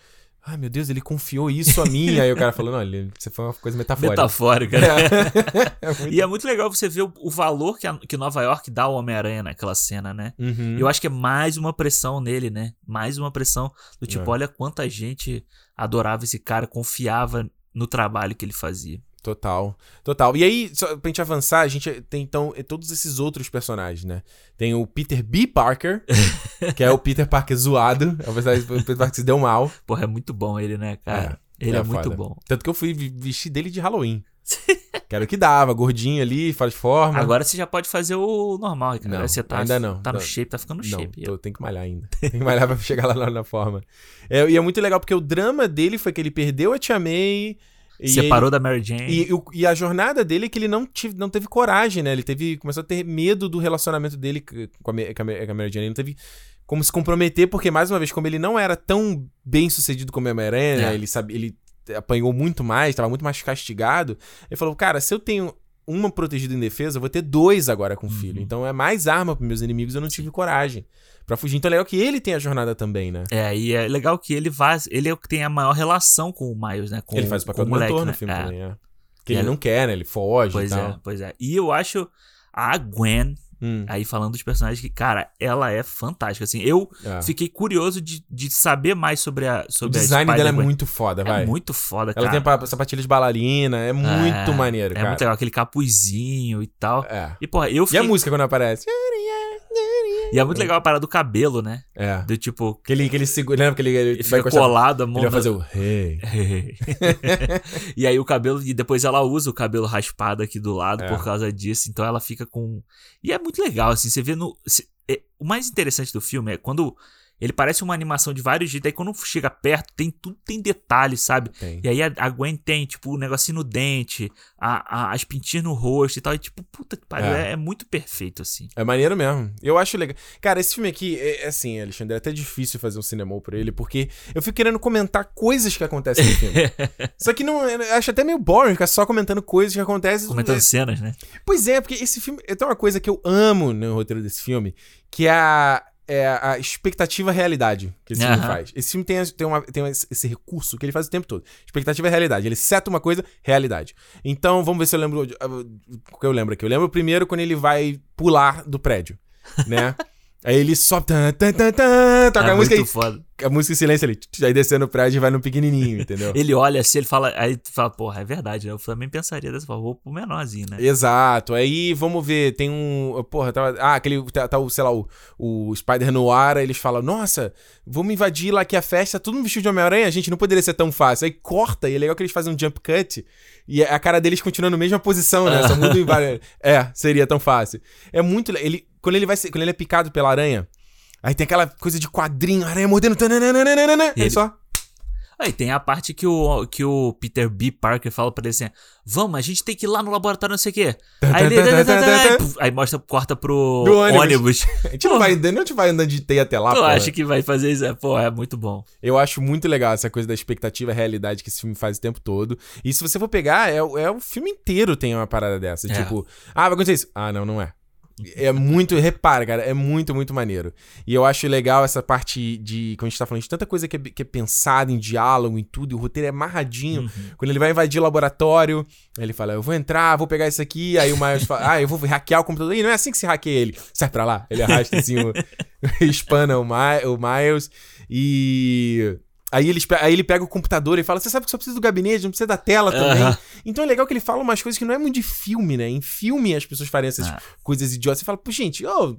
ai meu Deus, ele confiou isso a mim. Aí o cara falou, não, ele, você foi uma coisa metafórica. Metafórica, né? É muito- E é muito legal você ver o, o valor que, a- que Nova York dá ao Homem-Aranha naquela cena, né? Uhum. Eu acho que é mais uma pressão nele, né? Mais uma pressão do tipo, É. olha quanta gente adorava esse cara, confiava no trabalho que ele fazia. Total, total. E aí, só pra gente avançar, a gente tem então eh, todos esses outros personagens, né? Tem o Peter B. Parker, que é o Peter Parker zoado, é o Peter Parker que se deu mal. Porra, é muito bom ele, né, cara? ele é é, muito bom. Tanto que eu fui vestir dele de Halloween. que era o que dava, gordinho ali, de forma. Agora você já pode fazer o normal, cara. Não, você tá, ainda não. Tá no Não. shape, tá ficando no Não, shape. tô, tem que malhar ainda. Tem que malhar pra chegar lá na, na forma. É, e é muito legal porque o drama dele foi que ele perdeu a Tia May. E Separou da Mary Jane. ele- e, e a jornada dele é que ele não, tive, não teve coragem, né? Ele teve, começou a ter medo do relacionamento dele com a, com a com a Mary Jane. Ele não teve como se comprometer, porque, mais uma vez, como ele não era tão bem sucedido como a Homem-Aranha, né? É. ele, sabe, ele apanhou muito mais, tava muito mais castigado. Ele falou, cara, se eu tenho uma protegida em defesa, eu vou ter dois agora com o filho. Uhum. Então é mais arma pros meus inimigos, eu não tive coragem pra fugir. Então é legal que ele tem a jornada também, né? É, e é legal que ele faz. Ele é o que tem a maior relação com o Miles, né? Com, ele faz o papel do moleque, mentor no né? filme É. também, é. Que E ele é- não quer, né? Ele foge Pois e tal. é, pois é. E eu acho a Gwen, Hum, aí falando dos personagens, que, cara, ela é fantástica. Assim, eu é. fiquei curioso de, de saber mais sobre a O sobre a design dela é muito foda, vai. É muito foda, Ela cara. tem pa- sapatilha de bailarina, é muito É, maneiro, É cara. muito legal, aquele capuzinho e tal. É. E, porra, eu E fiquei... a música quando aparece? E é muito legal a parada do cabelo, né? É. Do tipo, Que ele, que ele segura. Lembra que ele, ele fica colado a mão Ele vai fazer o rei. e aí o cabelo, e depois ela usa o cabelo raspado aqui do lado É. por causa disso, então ela fica com. E é muito legal, assim, você vê no. se- é- o mais interessante do filme é quando ele parece uma animação de vários jeitos, aí quando chega perto, tem tudo tem detalhes, sabe? Tem. E aí a, a Gwen tem, tipo, o negocinho no dente, a, a- as pintinhas no rosto e tal, e tipo, puta que pariu, É. é, é muito perfeito, assim. É maneiro mesmo. Eu acho legal. Cara, esse filme aqui, é, é assim, Alexandre, é até difícil fazer um cinema por ele, porque eu fico querendo comentar coisas que acontecem no filme. Só que não, eu acho até meio boring ficar só comentando coisas que acontecem. Comentando cenas, né? Pois é, porque esse filme. Tem uma coisa que eu amo no roteiro desse filme, que é a, é a expectativa realidade que esse filme Aham. faz. Esse filme tem, tem, uma, tem esse recurso que ele faz o tempo todo. Expectativa é realidade. Ele seta uma coisa, realidade. Então, vamos ver se eu lembro. ah, O que eu lembro aqui? Eu lembro primeiro quando ele vai pular do prédio, né? Aí ele sobe, tan, tan, tan, tan, toca é a música muito aí, foda. a música em silêncio ali. Aí descendo o prédio e vai no pequenininho, entendeu? Ele olha assim, ele fala, aí tu fala, porra, é verdade, né? Eu também pensaria dessa forma, vou pro menorzinho, né? Exato. Aí, vamos ver, tem um. Porra, tava. Ah, aquele. Tá, tá o, sei lá, o, o Spider no ar, aí eles falam: Nossa, vamos invadir lá aqui a festa, todo mundo vestido de Homem-Aranha, gente, não poderia ser tão fácil. Aí corta, e é legal que eles fazem um jump cut, e a cara deles continua na mesma posição, né? Só muda em várias- É, seria tão fácil. É muito. le- Ele, quando ele vai ser, Quando ele é picado pela aranha, aí tem aquela coisa de quadrinho, aranha mordendo. tananana, E Aí ele- só. Aí tem a parte que o, que o Peter B. Parker fala pra ele assim: Vamos, a gente tem que ir lá no laboratório, não sei o quê. Aí ele. Aí, mostra, corta pro Do ônibus. ônibus. A gente não vai, andando- não te vai andando de teia até lá, Eu porra. acho que vai fazer isso. É, pô, é muito bom. Eu acho muito legal essa coisa da expectativa e realidade que esse filme faz o tempo todo. E se você for pegar, é, o- é o filme inteiro tem uma parada dessa. É. Tipo, ah, vai acontecer isso. Ah, não, não é. É muito, repara, cara, é muito, muito maneiro. E eu acho legal essa parte de, como a gente tá falando, de tanta coisa que é, que é pensada em diálogo, em tudo, e o roteiro é amarradinho. Uhum. Quando ele vai invadir o laboratório, ele fala, eu vou entrar, vou pegar isso aqui, aí o Miles fala, ah, eu vou hackear o computador. E não é assim que se hackeia ele. Sai pra lá. Ele arrasta assim, o, espana o, o Miles e... Aí ele, aí ele pega o computador e fala: Você sabe que só precisa do gabinete, não precisa da tela também. Aham. Então é legal que ele fala umas coisas que não é muito de filme, né? Em filme as pessoas fariam essas Ah. coisas idiotas. Você fala, pô, gente, ô,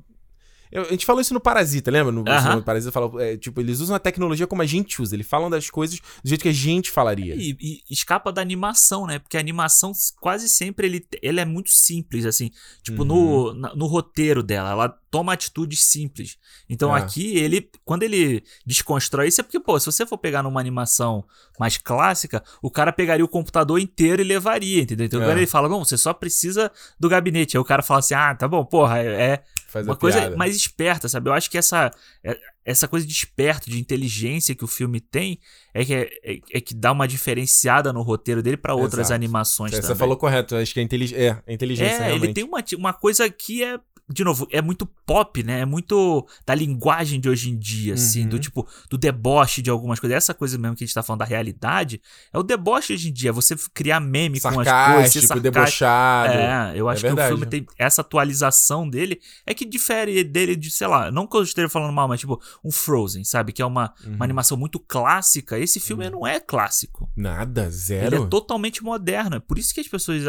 eu- a gente falou isso no Parasita, lembra? No, cinema do Parasita fala, é, tipo, eles usam a tecnologia como a gente usa. Eles falam das coisas do jeito que a gente falaria. E, e escapa da animação, né? Porque a animação quase sempre ele, ele é muito simples, assim. Tipo, Uhum. no, no roteiro dela, ela toma atitudes simples. Então É. aqui, ele, quando ele desconstrói isso, é porque, pô, se você for pegar numa animação mais clássica, o cara pegaria o computador inteiro e levaria, entendeu? Então É. agora ele fala, bom, você só precisa do gabinete. Aí o cara fala assim, ah, tá bom, porra, é, é Faz uma coisa piada. mais esperta, sabe? Eu acho que essa, é- essa coisa de esperto, de inteligência que o filme tem, é que, é, é- é que dá uma diferenciada no roteiro dele pra outras Exato. animações Você também. falou correto, acho que é, intelig é, é inteligência, É, realmente. ele tem uma, uma coisa que é de novo, é muito pop, né? É muito da linguagem de hoje em dia, assim, Uhum. do tipo, do deboche de algumas coisas. Essa coisa mesmo que a gente tá falando da realidade, é o deboche hoje em dia, você criar meme com as coisas, Sarcástico, sarcástico. debochado. É, eu É acho que o filme tem essa atualização dele, é que difere dele de, sei lá, não que eu esteja falando mal, mas tipo, um Frozen, sabe? Que é uma, Uhum. uma animação muito clássica. Esse filme não é clássico. Nada, Ele zero. é totalmente moderno. É por isso que as pessoas.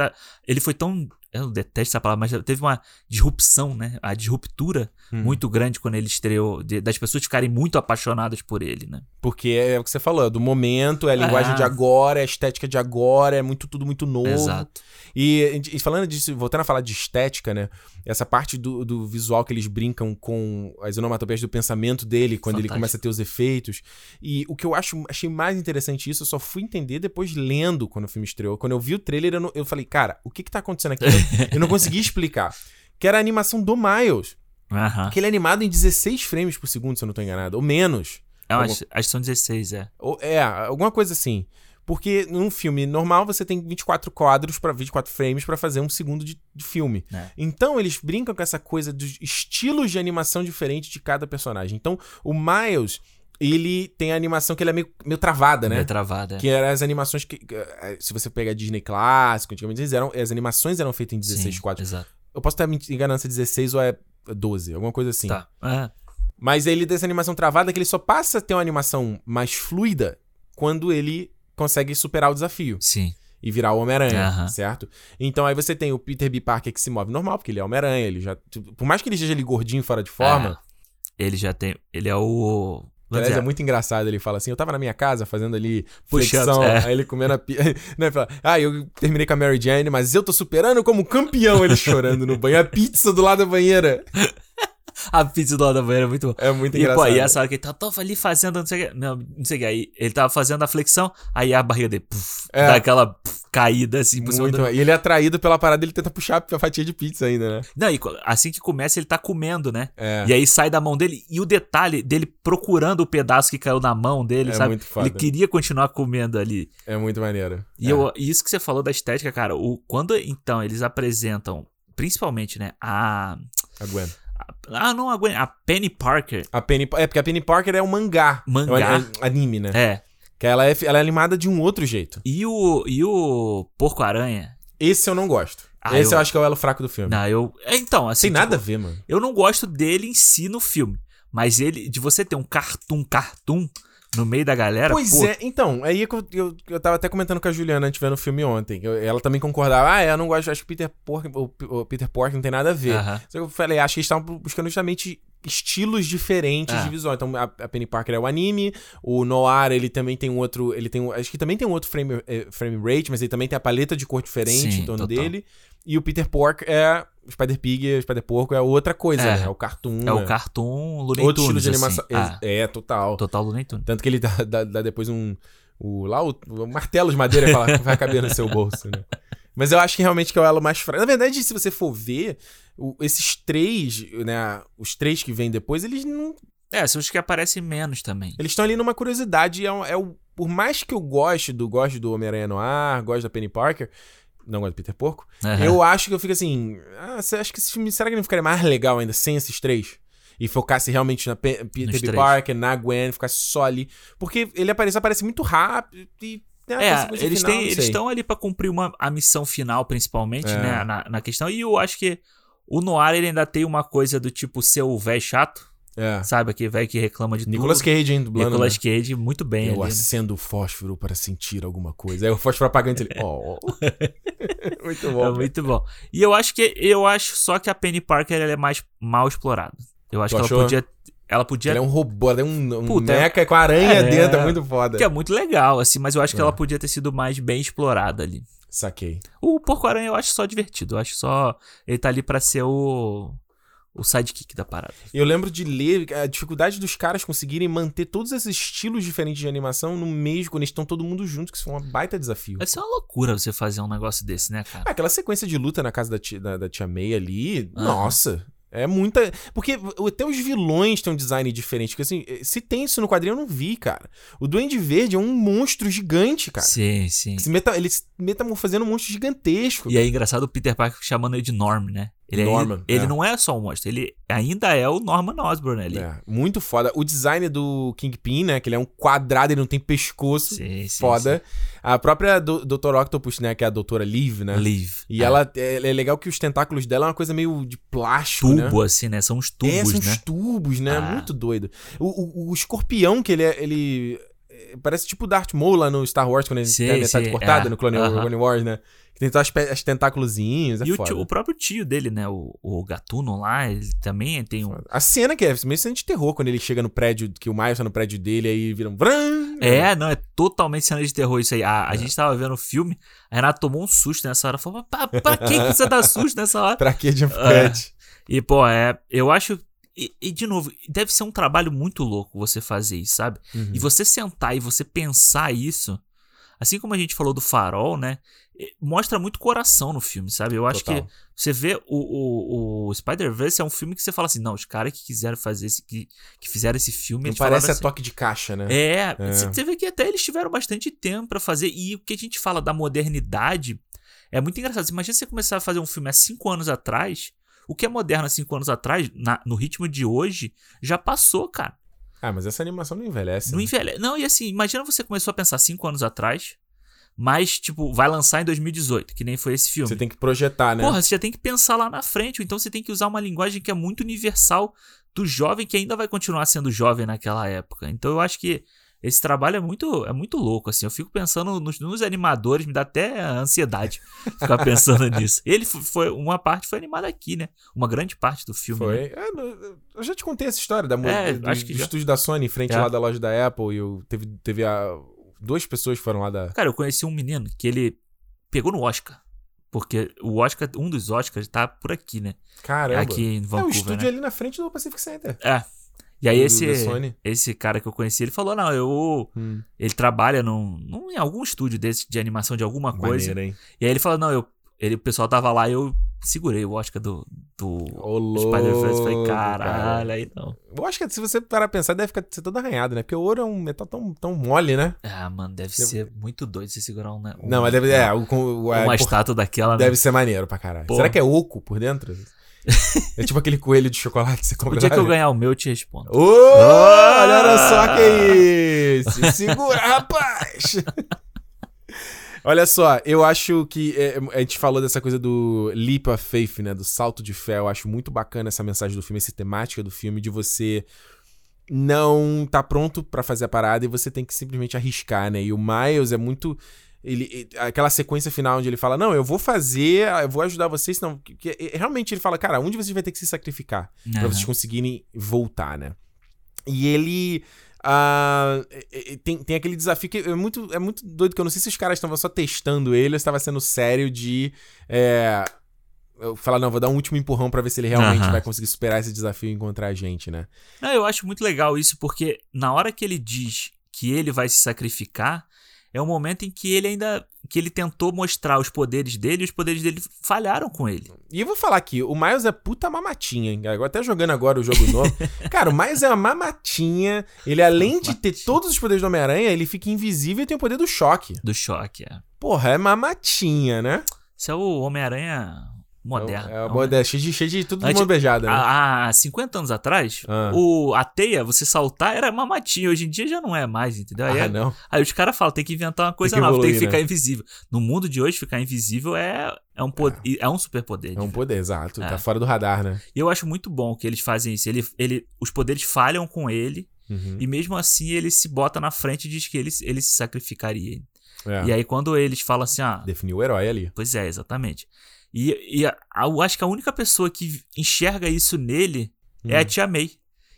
Ele foi tão. Eu detesto essa palavra, mas teve uma disrupção, né? A disruptura Hum. muito grande quando ele estreou, de- das pessoas ficarem muito apaixonadas por ele, né? Porque é o que você falou, é do momento, é a linguagem É. de agora, é a estética de agora, é muito tudo muito novo. Exato. E, e falando disso, voltando a falar de estética, né? Essa parte do, do visual que eles brincam com as onomatopeias do pensamento dele, quando ele Fantástico. começa a ter os efeitos. E o que eu acho, achei mais interessante isso, eu só fui entender depois lendo quando o filme estreou. Quando eu vi o trailer, eu, não- eu falei, cara, o que que tá acontecendo aqui? Eu, não consegui explicar. Que era a animação do Miles. Aham. Que ele é animado em 16 frames por segundo, se eu não tô enganado. Ou menos. É, acho, acho que são 16, é. Ou, é, alguma coisa assim. Porque num filme normal você tem 24 quadros para 24 frames pra fazer um segundo de, de filme. É. Então eles brincam com essa coisa dos estilos de animação diferentes de cada personagem. Então o Miles, ele tem a animação que ele é meio, meio travada, né? Meio travada. é. Que eram as animações que. eh, Se você pegar Disney clássico, antigamente eles eram, as animações eram feitas em 16 Sim, quadros. Exato. Eu posso estar me enganando se é 16 ou é 12, alguma coisa assim. Tá. É. Mas ele tem essa animação travada que ele só passa a ter uma animação mais fluida quando ele consegue superar o desafio Sim. e virar o Homem-Aranha, certo? Então aí você tem o Peter B. Parker que se move normal, porque ele é Homem-Aranha, ele já. Por mais que ele esteja ali gordinho fora de forma, Ele já tem. Ele é o. aliás, dizer, é muito engraçado. Ele fala assim: eu tava na minha casa fazendo ali flexão, é. aí ele comendo a pizza. né, fala, ah, eu terminei com a Mary Jane, mas eu tô superando como campeão, ele chorando no banho. A pizza do lado da banheira. A pizza do lado da banheira é muito boa. É muito E, engraçado. pô, e essa hora que ele tava, tava ali fazendo, não sei o que. Não, não sei o que. Aí ele tava fazendo a flexão, aí a barriga dele puf, É. dá aquela puf, caída assim por cima Muito, do... E ele é atraído pela parada, ele tenta puxar a fatia de pizza ainda, né? Não, e assim que começa, ele tá comendo, né? É. E aí sai da mão dele. E o detalhe dele procurando o pedaço que caiu na mão dele, É sabe? muito foda. Ele queria continuar comendo ali. É muito maneiro. E, É. eu, isso que você falou da estética, cara, o, quando então eles apresentam, principalmente, né, a. A Gwen. Ah, não a Gwen, a Penny Parker. A Penny, é porque a Penny Parker é um mangá. Mangá. É um anime, né? É. Que ela é, ela é animada de um outro jeito. E o, e o Porco-Aranha. Esse eu não gosto. Ah, Esse eu... eu- acho que é o elo fraco do filme. Não, eu. é, Então, assim. Tem nada a tipo, ver, mano. Eu não gosto dele em si no filme. Mas ele. De você ter um cartoon, cartoon no meio da galera. Pois pô, é, então, aí que eu, eu, eu tava até comentando com a Juliana antes ver no filme ontem. Eu- ela também concordava, ah, é, eu não gosto, acho que Peter Pork, o, o Peter Pork não tem nada a ver. Aham. Só que eu falei, acho que eles estavam buscando justamente estilos diferentes É. de visual. Então, a, a Penny Parker é o anime, o Noir, ele também tem um outro, ele tem, um- acho que também tem um outro frame, eh, frame rate, mas ele também tem a paleta de cor diferente Sim, em torno total. dele. E o Peter Pork é, o Spider Pig, o Spider Porco é outra coisa, É. né? É o cartoon. É o né? cartoon Looney Outro estilo de animação. assim. Ah, É, total. total Looney Tunes. Tanto que ele dá, dá- dá depois um. O, lá o, o martelo de madeira fala, vai caber no seu bolso, né? Mas eu acho que realmente que é o elo mais fraco. Na verdade, se você for ver, o- esses três, né? Os três que vêm depois, eles não. É, são os que aparecem menos também. Eles estão ali numa curiosidade. É, é o, por mais que eu goste do, gosto do Homem-Aranha Noir, gosto da Penny Parker, não gosto do Peter Porco, Aham. eu acho que eu fico assim. Ah, você acha que esse filme. Será que não ficaria mais legal ainda sem esses três? E focasse realmente na Pe- Peter B. Parker, na Gwen, ficasse só ali. Porque ele aparece, aparece muito rápido e. né, É, consequência eles final, têm, eles estão ali pra cumprir uma, a missão final, principalmente, É. né, na, na questão. E eu acho que o Noir, ele ainda tem uma coisa do tipo ser o velho chato, É. sabe? Aquele velho que reclama de Nicolas tudo. Cage, hein, dublando. Nicolas né? Cage, muito bem Eu ali, né? acendo o fósforo para sentir alguma coisa. Aí o fósforo apagante ele. Oh. muito bom. É muito bom. E eu acho que eu acho só que a Penny Parker ela é mais mal explorada. Eu acho Tu que achou? ela podia ela podia Ele é um robô, ela é um, um Puta, mecha com aranha é. dentro, é muito foda. que é muito legal assim, mas eu acho que É. ela podia ter sido mais bem explorada ali. Saquei. O Porco-Aranha eu acho só divertido. Eu acho só ele tá ali pra ser o o sidekick da parada. Eu lembro de ler a dificuldade dos caras conseguirem manter todos esses estilos diferentes de animação no mesmo, quando eles estão todo mundo junto, que isso foi um baita desafio. Vai ser uma loucura você fazer um negócio desse, né, cara? Ah, aquela sequência de luta na casa da tia, da, da tia May ali, Aham. nossa. É muita. Porque até os vilões têm um design diferente. Porque assim, se tem isso no quadrinho, eu não vi, cara. O Duende Verde é um monstro gigante, cara. Sim, sim. Se meta, ele se metamorfoseando um monstro gigantesco. E é engraçado o Peter Parker chamando ele de Norm, né? Ele, Norman, ainda- ele é. não é só um monstro, ele ainda é o Norman Osborn ali. É, muito foda. O design do Kingpin, né? Que ele é um quadrado, ele não tem pescoço. Sim, sim, foda. A própria do, Dr. Octopus, né? Que é a doutora Liv, né? Live. E É. ela é, é legal que os tentáculos dela é uma coisa meio de plástico, Tubo, né? assim, né? São uns tubos, é, são uns né? tubos, né? Ah. Muito doido. O, o, o escorpião, que ele é. Ele é, parece tipo o Darth Maul lá no Star Wars, quando ele Sim, tem a metade sim, cortada é. no Clone, Aham. Clone Wars, né? Que tem todos as tentáculozinhos. É E o, tio- o próprio tio dele, né? O, o Gatuno lá, ele também tem um. A cena que é meio cena de terror, quando ele chega no prédio, que o Miles tá no prédio dele, aí vira um. Vram! É, não, é totalmente cena de terror isso aí. A, a gente tava vendo o filme, a Renata tomou um susto nessa hora. Falou, pra, pra que você dá susto nessa hora? Pra que de É. Fred? E, pô, é. Eu acho. E, e, de novo, deve ser um trabalho muito louco você fazer isso, sabe? Uhum. E você sentar e você pensar isso, assim como a gente falou do farol, né? Eh, Mostra muito coração no filme, sabe? Eu acho Total. que você vê o, o, o Spider-Verse é um filme que você fala assim, não, os caras que quiseram fazer esse. Que, que fizeram esse filme. Não parece falaram a toque de caixa, né? é, É. você vê que até eles tiveram bastante tempo pra fazer. E o que a gente fala da modernidade é muito engraçado. Você Imagina você começar a fazer um filme há cinco anos atrás. O que é moderno há cinco anos atrás, na- no ritmo de hoje, já passou, cara. Ah, mas essa animação não envelhece. Não né? envelhece. Não, e assim, imagina você começou a pensar cinco anos atrás, mas, tipo, vai lançar em 2018, que nem foi esse filme. Você tem que projetar, né? Porra, você já tem que pensar lá na frente, ou então você tem que usar uma linguagem que é muito universal do jovem que ainda vai continuar sendo jovem naquela época. Então eu acho que esse trabalho é muito, é muito louco, assim. Eu fico pensando nos, nos animadores, me dá até ansiedade ficar pensando nisso. Ele foi, uma parte foi animada aqui, né? Uma grande parte do filme. né? Foi. É, no- eu já te contei essa história da, É, do, acho que do já. estúdio da Sony em frente É. lá da loja da Apple. E eu, teve, teve a. Duas pessoas foram lá da. Cara, eu conheci um menino que ele pegou no Oscar. Porque o Oscar, um dos Oscars tá por aqui, né? Caramba. Aqui em é o Vancouver, estúdio né? ali na frente do Pacific Center. É. E aí Do- esse, Sony. esse cara que eu conheci, ele falou, não, eu... Hum, Ele trabalha num, num- em algum estúdio desse de animação de alguma coisa. maneiro, hein? E aí ele falou, não, eu... Ele, o pessoal tava lá e eu segurei o Oscar do, do. Spider-Verse. Falei, cara. caralho, aí não. Eu acho que se você parar pensar, deve ficar ser todo arranhado, né? Porque o ouro é um metal tão, tão mole, né? Ah, mano, deve Deve- ser muito doido você segurar um... né, um Não, mas deve. É, o, o- é, uma por- estátua daquela, né? deve ser maneiro pra caralho. Porra. Será que é oco por dentro? é tipo aquele coelho de chocolate que você compra O dia que eu ganhar o meu, eu te respondo. Ô, olha só que isso! Segura, rapaz! Olha só, eu acho que é, a gente falou dessa coisa do leap of faith, né? Do salto de fé. Eu acho muito bacana essa mensagem do filme, essa temática do filme de você não tá pronto pra fazer a parada e você tem que simplesmente arriscar, né? E o Miles é muito ele, aquela sequência final onde ele fala: Não, eu vou fazer, eu vou ajudar vocês, que- realmente ele fala: Cara, um de vocês vai ter que se sacrificar pra Aham. vocês conseguirem voltar, né? E ele. É- tem, tem aquele desafio que é muito, é muito doido, que eu não sei se os caras estavam só testando ele ou estava sendo sério de. É, eu falar, não, vou dar um último empurrão pra ver se ele realmente vai conseguir superar esse desafio e encontrar a gente, né? Não, eu acho muito legal isso, porque na hora que ele diz que ele vai se sacrificar, é um momento em que ele ainda. que ele tentou mostrar os poderes dele e os poderes dele falharam com ele. E eu vou falar aqui, o Miles é puta mamatinha, hein? Agora até jogando agora o jogo novo. Cara, o Miles é uma mamatinha. Ele, além de ter todos os poderes do Homem-Aranha, ele fica invisível e tem o poder do choque. Do choque, é. Porra, é mamatinha, né? Isso é o Homem-Aranha moderno. É, é, é, cheio, de, cheio de tudo de Antes- mão beijada, né? Há, há 50 anos atrás, Ah. o, a teia, você saltar, era mamatinha. Hoje em dia já não é mais, entendeu? Aí, ah, é- não. aí os caras falam, tem que inventar uma coisa que nova, tem evoluir, que ficar né? invisível. No mundo de hoje, ficar invisível é, é um, poder, é. um superpoder. É um poder, exato. É. Tá fora do radar, né? E eu acho muito bom que eles fazem isso. Ele, ele, os poderes falham com ele, Uhum. e mesmo assim ele se bota na frente e diz que ele, ele se sacrificaria. É. E aí quando eles falam assim, ah, Definiu o herói ali. pois é, exatamente. E, e a- a- eu acho que a única pessoa que enxerga isso nele é a Hum. Tia May.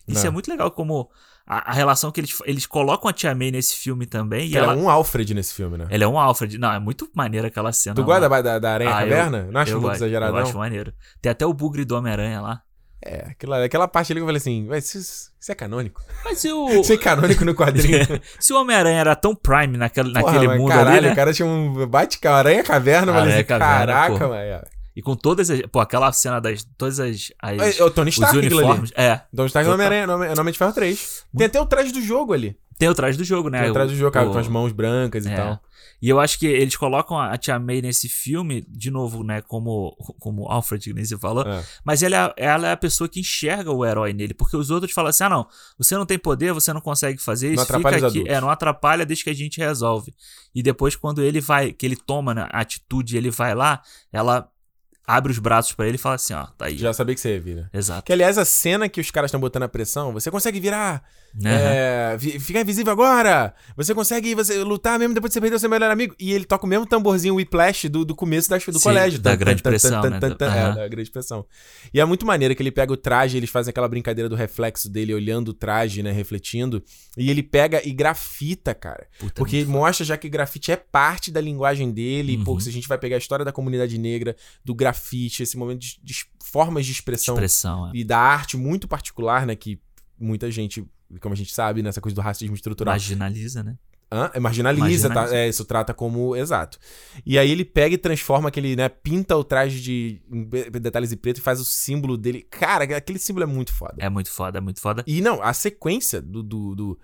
Isso Não. é muito legal como a, a relação que eles, eles colocam a Tia May nesse filme também. E Ela ela, é um Alfred nesse filme, né? ela é um Alfred. Não, é muito maneira aquela cena. Tu lá. gosta da, da, Aranha Ah, eu- Caverna? não eu um pouco gosto, exagerado, Eu não? acho maneiro. Tem até o bugre do Homem-Aranha lá. É, aquela, aquela parte ali que eu falei assim, "Ué, isso, isso é canônico. Mas se o, Isso é canônico no quadrinho. se o Homem-Aranha era tão prime naquele, Porra, naquele mas mundo caralho, ali, né? o cara tinha um bate com a Aranha Caverna, eu falei Aranha assim, Caverna, caraca, velho. E com todas as. Pô, aquela cena das. Todas as. as É, é o Tony os Stark, ali. uniformes. É. Tony Stark Total. Homem-Aranha, no no Homem de Ferro 3. Tem até o traje do jogo ali. Tem o traje do jogo, né? Tem o traje do jogo, cara, O- com as mãos brancas e É. tal. E eu acho que eles colocam a Tia May nesse filme, de novo, né, como, como Alfred, nem falou, É. mas ela, é- ela é a pessoa que enxerga o herói nele, porque os outros falam assim, ah não, você não tem poder, você não consegue fazer isso, atrapalha fica aqui, é, não atrapalha, deixa que a gente resolve. E depois quando ele vai, que ele toma né, a atitude, ele vai lá, ela abre os braços pra ele e fala assim, ó, tá aí. Já sabia que você ia vir, né? Exato. Que, aliás, a cena que os caras estão botando a pressão, você consegue virar, Aham. é, ficar invisível agora, você consegue você, lutar mesmo depois de você perder o seu melhor amigo. E ele toca o mesmo tamborzinho Whiplash do, do começo da, do Sim, colégio. da Tan, grande tan, pressão, tan, né? É, da grande pressão. E é muito maneiro que ele pega o traje, eles fazem aquela brincadeira do reflexo dele olhando o traje, né, refletindo. E ele pega e grafita, cara. Puta, Porque mostra já que grafite é parte da linguagem dele. E, pô, Uhum. se a gente vai pegar a história da comunidade negra, do grafite, esse momento de, de formas de expressão expressão, é. e da arte muito particular, né? Que muita gente, como a gente sabe, nessa coisa do racismo estrutural, marginaliza, né? Hã? É, marginaliza, Marginaliza. Tá? É, isso trata como. Exato. E aí ele pega e transforma aquele, né? Pinta o traje de detalhes em preto e faz o símbolo dele. Cara, aquele símbolo é muito foda. É muito foda, é muito foda. E não, a sequência do. do, do-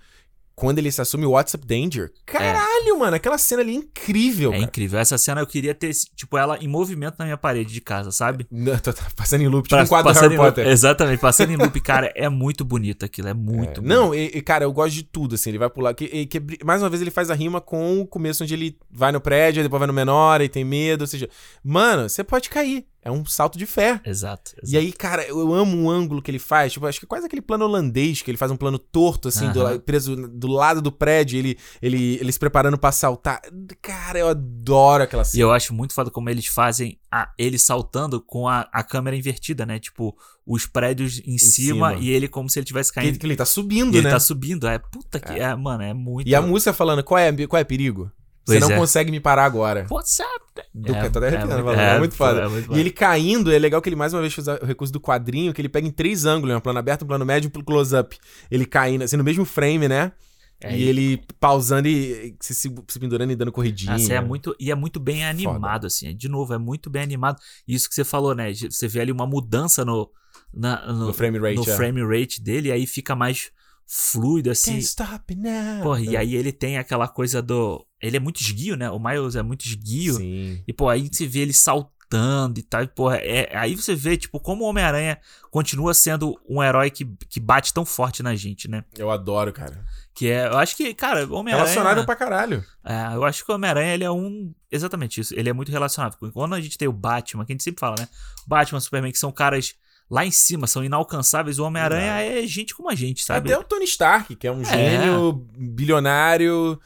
quando ele se assume o WhatsApp Danger. Caralho, mano, aquela cena ali é incrível. É cara. incrível. Essa cena eu queria ter, tipo, ela em movimento na minha parede de casa, sabe? Não, tô- tô passando em loop, tipo Pra- um quadro do Harry em loop. Potter. Exatamente, passando em loop, cara, é muito bonito aquilo, é muito É, bonito. Não, e, e, cara, eu gosto de tudo, assim. Ele vai pular. Que, que, mais uma vez ele faz a rima com o começo onde ele vai no prédio, depois vai no menor e tem medo. Ou seja, mano, você pode cair. É um salto de fé. Exato. E aí, cara, eu amo o ângulo que ele faz. Tipo, acho que é quase aquele plano holandês, que ele faz um plano torto, assim, do Aham. la- preso do lado do prédio, ele, ele, ele se preparando pra saltar. Cara, eu adoro aquela E cena. eu acho muito foda como eles fazem a, ele saltando com a, a câmera invertida, né? Tipo, os prédios em, cima, cima. e ele como se ele tivesse Que, caindo. que ele tá subindo, e ele né? tá subindo. É puta que. É. mano, é muito. E a música falando, qual é, qual é perigo? Você Pois não é. consegue me parar agora. What's up? Do É, tô até é arrepiando, é, é, muito foda. é muito e foda. ele caindo, é legal que ele mais uma vez fez o recurso do quadrinho, que ele pega em três ângulos, né? Um plano aberto, um plano médio e um close-up. Ele caindo, assim, no mesmo frame, né? É, e ele pausando e se, se, pendurando e dando corridinha. Nossa, é muito, e é muito bem animado, assim. De novo, é muito bem animado. Isso que você falou, né? Você vê ali uma mudança no, na- no, No frame rate, no é. frame rate dele, e aí fica mais fluido, assim. Can't stop now. Porra, e aí ele tem aquela coisa do. Ele é muito esguio, né? O Miles é muito esguio. Sim. E, pô, aí você vê ele saltando e tal. E, porra, é, aí você vê, tipo, como o Homem-Aranha continua sendo um herói que, que bate tão forte na gente, né? Eu adoro, cara. Que é. Eu acho que, cara, o Homem-Aranha. Relacionável pra caralho. É, eu acho que o Homem-Aranha, ele é um. Exatamente isso. Ele é muito relacionável. Quando a gente tem o Batman, que a gente sempre fala, né? O Batman, o Superman, que são caras lá em cima, são inalcançáveis. O Homem-Aranha é gente como a gente, sabe? Até o Tony Stark, que é um É. gênio bilionário.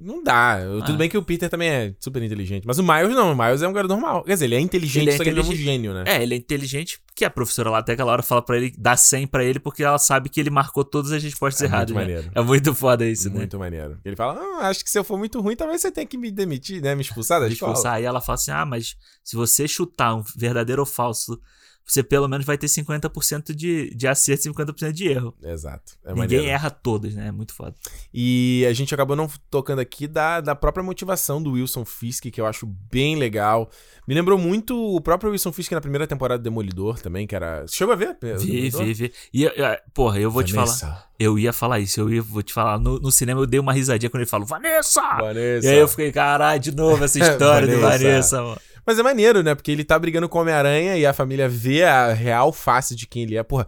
Não dá. Tudo Ah. bem que o Peter também é super inteligente. Mas o Miles não. O Miles é um cara normal. Quer dizer, ele é inteligente, Ele é só que ele é um gênio, né? É, ele é inteligente, que a professora lá até aquela hora fala pra ele, dá 100 pra ele, porque ela sabe que ele marcou todas as respostas É erradas. muito né? maneiro. É muito foda isso, né? Muito maneiro. Ele fala, ah, acho que se eu for muito ruim, talvez você tenha que me demitir, né? Me expulsar da escola. Expulsar. Aí ela fala assim: ah, mas se você chutar um verdadeiro ou falso, você pelo menos vai ter 50% de, de acerto e 50% de erro. Exato. É Ninguém maneiro. erra todas, né? É muito foda. E a gente acabou não tocando aqui da, da própria motivação do Wilson Fisk, que eu acho bem legal. Me lembrou muito o próprio Wilson Fisk na primeira temporada do Demolidor também, que era. Você chegou a ver? Vi, vi, vi. E, porra, eu vou te falar. Vanessa. Eu ia falar isso, eu ia, vou te falar. No, no cinema eu dei uma risadinha quando ele falou, Vanessa! Vanessa. E aí eu fiquei, caralho, de novo essa história Vanessa. Vanessa, mano. Mas é maneiro, né? Porque ele tá brigando com o Homem-Aranha e a família vê a real face de quem ele é. Porra,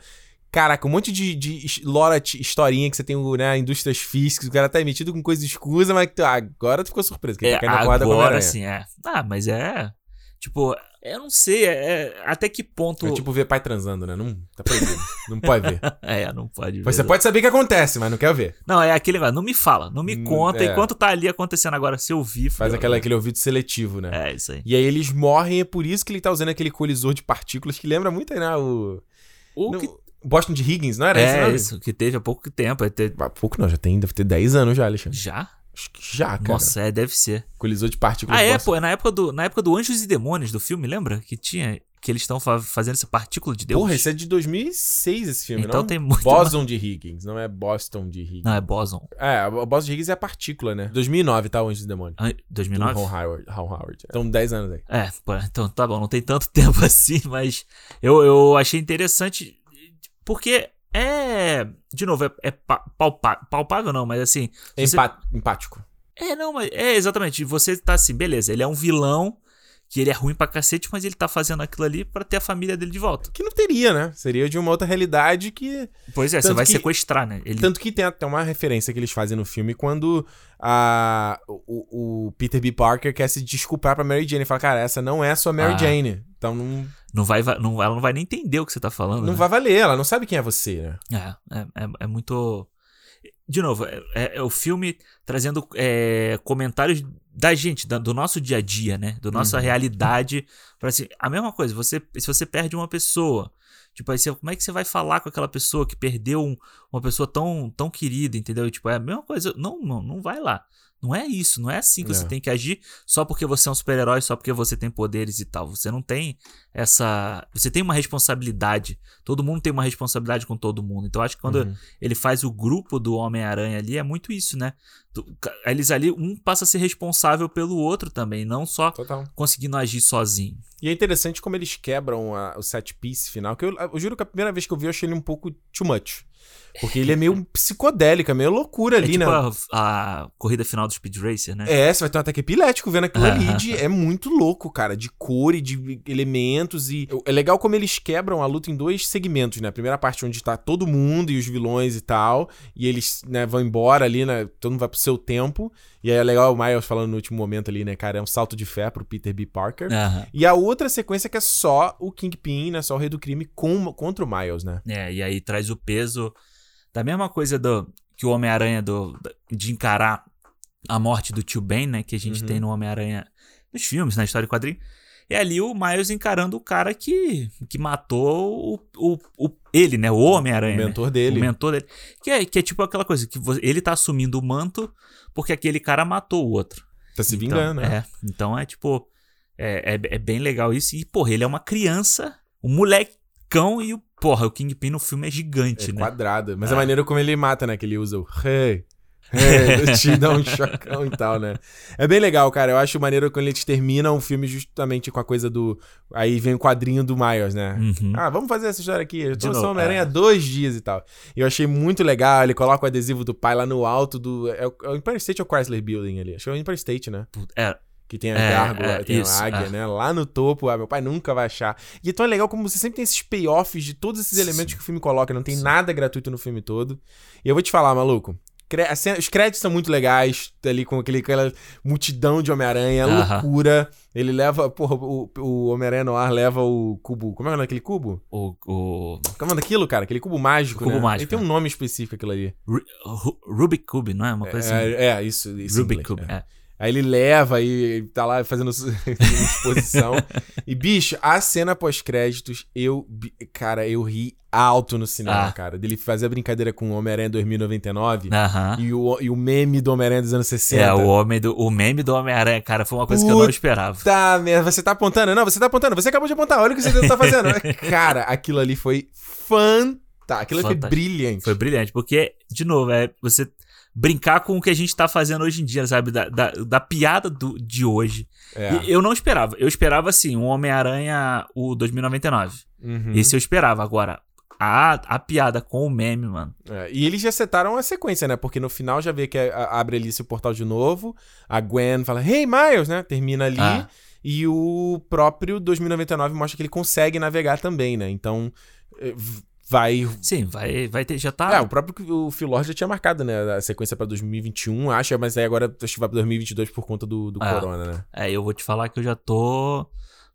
caraca, um monte de, de lora, historinha que você tem, né? Indústrias físicas, o cara tá emitido com coisa escusa, mas agora tu ficou surpreso, que ele É, tá com o agora Homem-Aranha. sim, é. Ah, mas é. Tipo, eu não sei é, é, até que ponto. É tipo ver pai transando, né? Não, tá proibido. não pode ver. É, não pode ver. Você pode saber o que acontece, mas não quer ver. Não, é aquele negócio, não me fala, não me Hum, conta. é. Enquanto tá ali acontecendo agora, se eu vi. Faz aquela, aquele ouvido seletivo, né? É, isso aí. E aí eles morrem, é por isso que ele tá usando aquele colisor de partículas que lembra muito, né? O. O que- Boston de Higgins, não era esse É nome? isso, que teve há pouco tempo. é ter- Há pouco não, já tem, deve ter 10 anos já, Alexandre. Já? Acho que já, cara. Nossa, é, deve ser. Colisor de partículas. Ah, é, pô, é na época do, na época do Anjos e Demônios do filme, lembra? Que tinha. Que eles estão fa- fazendo essa partícula de Deus. Porra, esse é de 2006 esse filme, Então não? tem muito Boson de Higgins, não é Boston de Higgins. Não, é Boson. É, o Boston de Higgins é a partícula, né? 2009, tá? O Anjos do Demônio. Ah, Do 2009? Ron Howard. Ron Howard. Então, 10 anos aí. É, pô, então tá bom, não tem tanto tempo assim, mas eu, eu achei interessante porque é. De novo, é, é pa- palpá- palpável, não, mas assim. se você- Empático. É, não, mas é exatamente. Você tá assim, beleza, ele é um vilão, que ele é ruim pra cacete, mas ele tá fazendo aquilo ali pra ter a família dele de volta. Que não teria, né? Seria de uma outra realidade que. Pois é, você Tanto vai que- sequestrar, né? Ele, Tanto que tem até uma referência que eles fazem no filme quando a, o, o Peter B. Parker quer se desculpar pra Mary Jane. Ele fala, cara, essa não é a sua Mary Ah. Jane. Então não, não vai, va- não, ela não vai nem entender o que você tá falando. não né? vai valer. Ela não sabe quem é você, né? É, é, é, é muito. De novo, é, é- é o filme trazendo é, comentários da gente, da- do nosso dia a dia, né? Da nossa Uhum. realidade. Pra, assim, a mesma coisa, você, se você perde uma pessoa, tipo, aí você, como é que você vai falar com aquela pessoa que perdeu um- uma pessoa tão, tão querida, entendeu? E, tipo, é a mesma coisa. Não, não, não vai lá. Não é isso, não é assim que É. você tem que agir só porque você é um super-herói, só porque você tem poderes e tal. Você não tem essa. Você tem uma responsabilidade. Todo mundo tem uma responsabilidade com todo mundo. Então, eu acho que quando Uhum. ele faz o grupo do Homem-Aranha ali, é muito isso, né? Eles ali, um passa a ser responsável pelo outro também, não só Total. conseguindo agir sozinho. E é interessante como eles quebram a- o set piece final, que eu, eu juro que a primeira vez que eu vi eu achei ele um pouco too much. Porque ele é meio psicodélico, é meio loucura É ali, tipo né? a, a corrida final do Speed Racer, né? É, você vai ter um ataque epilético vendo aquilo ali. De- é muito louco, cara. De cor e de elementos. E é legal como eles quebram a luta em dois segmentos, né? A primeira parte onde tá todo mundo e os vilões e tal. E eles né, vão embora ali, né? Todo mundo vai pro seu tempo. E aí é legal o Miles falando no último momento ali, né, cara? É um salto de fé pro Peter B. Parker. Aham. E a outra sequência que é só o Kingpin, né? Só o Rei do Crime com, contra o Miles, né? É, e aí traz o peso da mesma coisa do que o Homem-Aranha do, de encarar a morte do tio Ben, né? Que a gente Uhum. tem no Homem-Aranha nos filmes, na história em quadrinho. É ali o Miles encarando o cara que, que matou o, o, o- ele, né? O Homem-Aranha. o né? mentor dele. O mentor dele. Que é, que é tipo aquela coisa, que ele tá assumindo o manto porque aquele cara matou o outro. Tá se Então, vingando, né? É, então é tipo. É, é, é bem legal isso. E, porra, ele é uma criança, um molecão e o. Porra, o Kingpin no filme é gigante, É né? quadrada. Mas É. a maneira como ele mata, né? Que ele usa o rei. Hey, te dá um chocão e tal, né? É bem legal, cara. Eu acho maneiro quando eles terminam o filme justamente com a coisa do. Aí vem o quadrinho do Miles, né? Uhum. Ah, vamos fazer essa história aqui. Eu tô só Homem-Aranha é. dois dias e tal. E eu achei muito legal. Ele coloca o adesivo do pai lá no alto do. É o, é o Empire State ou Chrysler Building ali? Acho que é o Empire State, né? É, Que tem a É, gárgula, é, tem isso, a águia, é. né? Lá no topo, ah, meu pai nunca vai achar. E então é legal como você sempre tem esses payoffs de todos esses Sim. elementos que o filme coloca. Não tem Sim. nada gratuito no filme todo. E eu vou te falar, maluco. cena- Os créditos são muito legais, ali com aquele, aquela multidão de Homem-Aranha, Aham. loucura. Ele leva, porra, o, o Homem-Aranha no ar leva o cubo. Como é o nome daquele cubo? o. o Como é o daquilo, cara? Aquele cubo mágico, Cubo né? mágico, Ele tem um é. nome específico aquilo ali. Ru- Ru- Rubik Cube, não é? Uma coisa assim. É, é, isso. isso Rubik Cube, é. é. Aí ele leva e tá lá fazendo exposição. e, bicho, a cena pós-créditos, eu. Cara, eu ri alto no cinema, Ah. cara. Dele fazer a brincadeira com o Homem-Aranha 2099 Aham. e, o, e o meme do Homem-Aranha dos anos 60. É, o, homem do, o meme do Homem-Aranha, cara, foi uma coisa que eu não Puta esperava. Tá, merda, você tá apontando? Não, você tá apontando. Você acabou de apontar. Olha o que você tá fazendo. cara, aquilo ali foi fantástico. Aquilo ali foi Fantástico. brilhante. Foi brilhante, porque, de novo, é você brincar com o que a gente tá fazendo hoje em dia, sabe? Da, da, da piada do, de hoje. É. Eu não esperava. Eu esperava, assim, um Homem-Aranha, o 2099. Uhum. Esse eu esperava. Agora, a, a piada com o meme, mano. É, e eles já setaram a sequência, né? Porque no final já vê que a- a- abre ali esse portal de novo. A Gwen fala, hey, Miles, né? Termina ali. Ah. E o próprio 2099 mostra que ele consegue navegar também, né? Então, eh, vai... Sim, vai, vai ter. Já tá. É, o próprio o Phil Lord já tinha marcado, né? A sequência pra 2021, acho. Mas aí agora acho que vai pra 2022 por conta do, do Ah. corona, né? É, eu vou te falar que eu já tô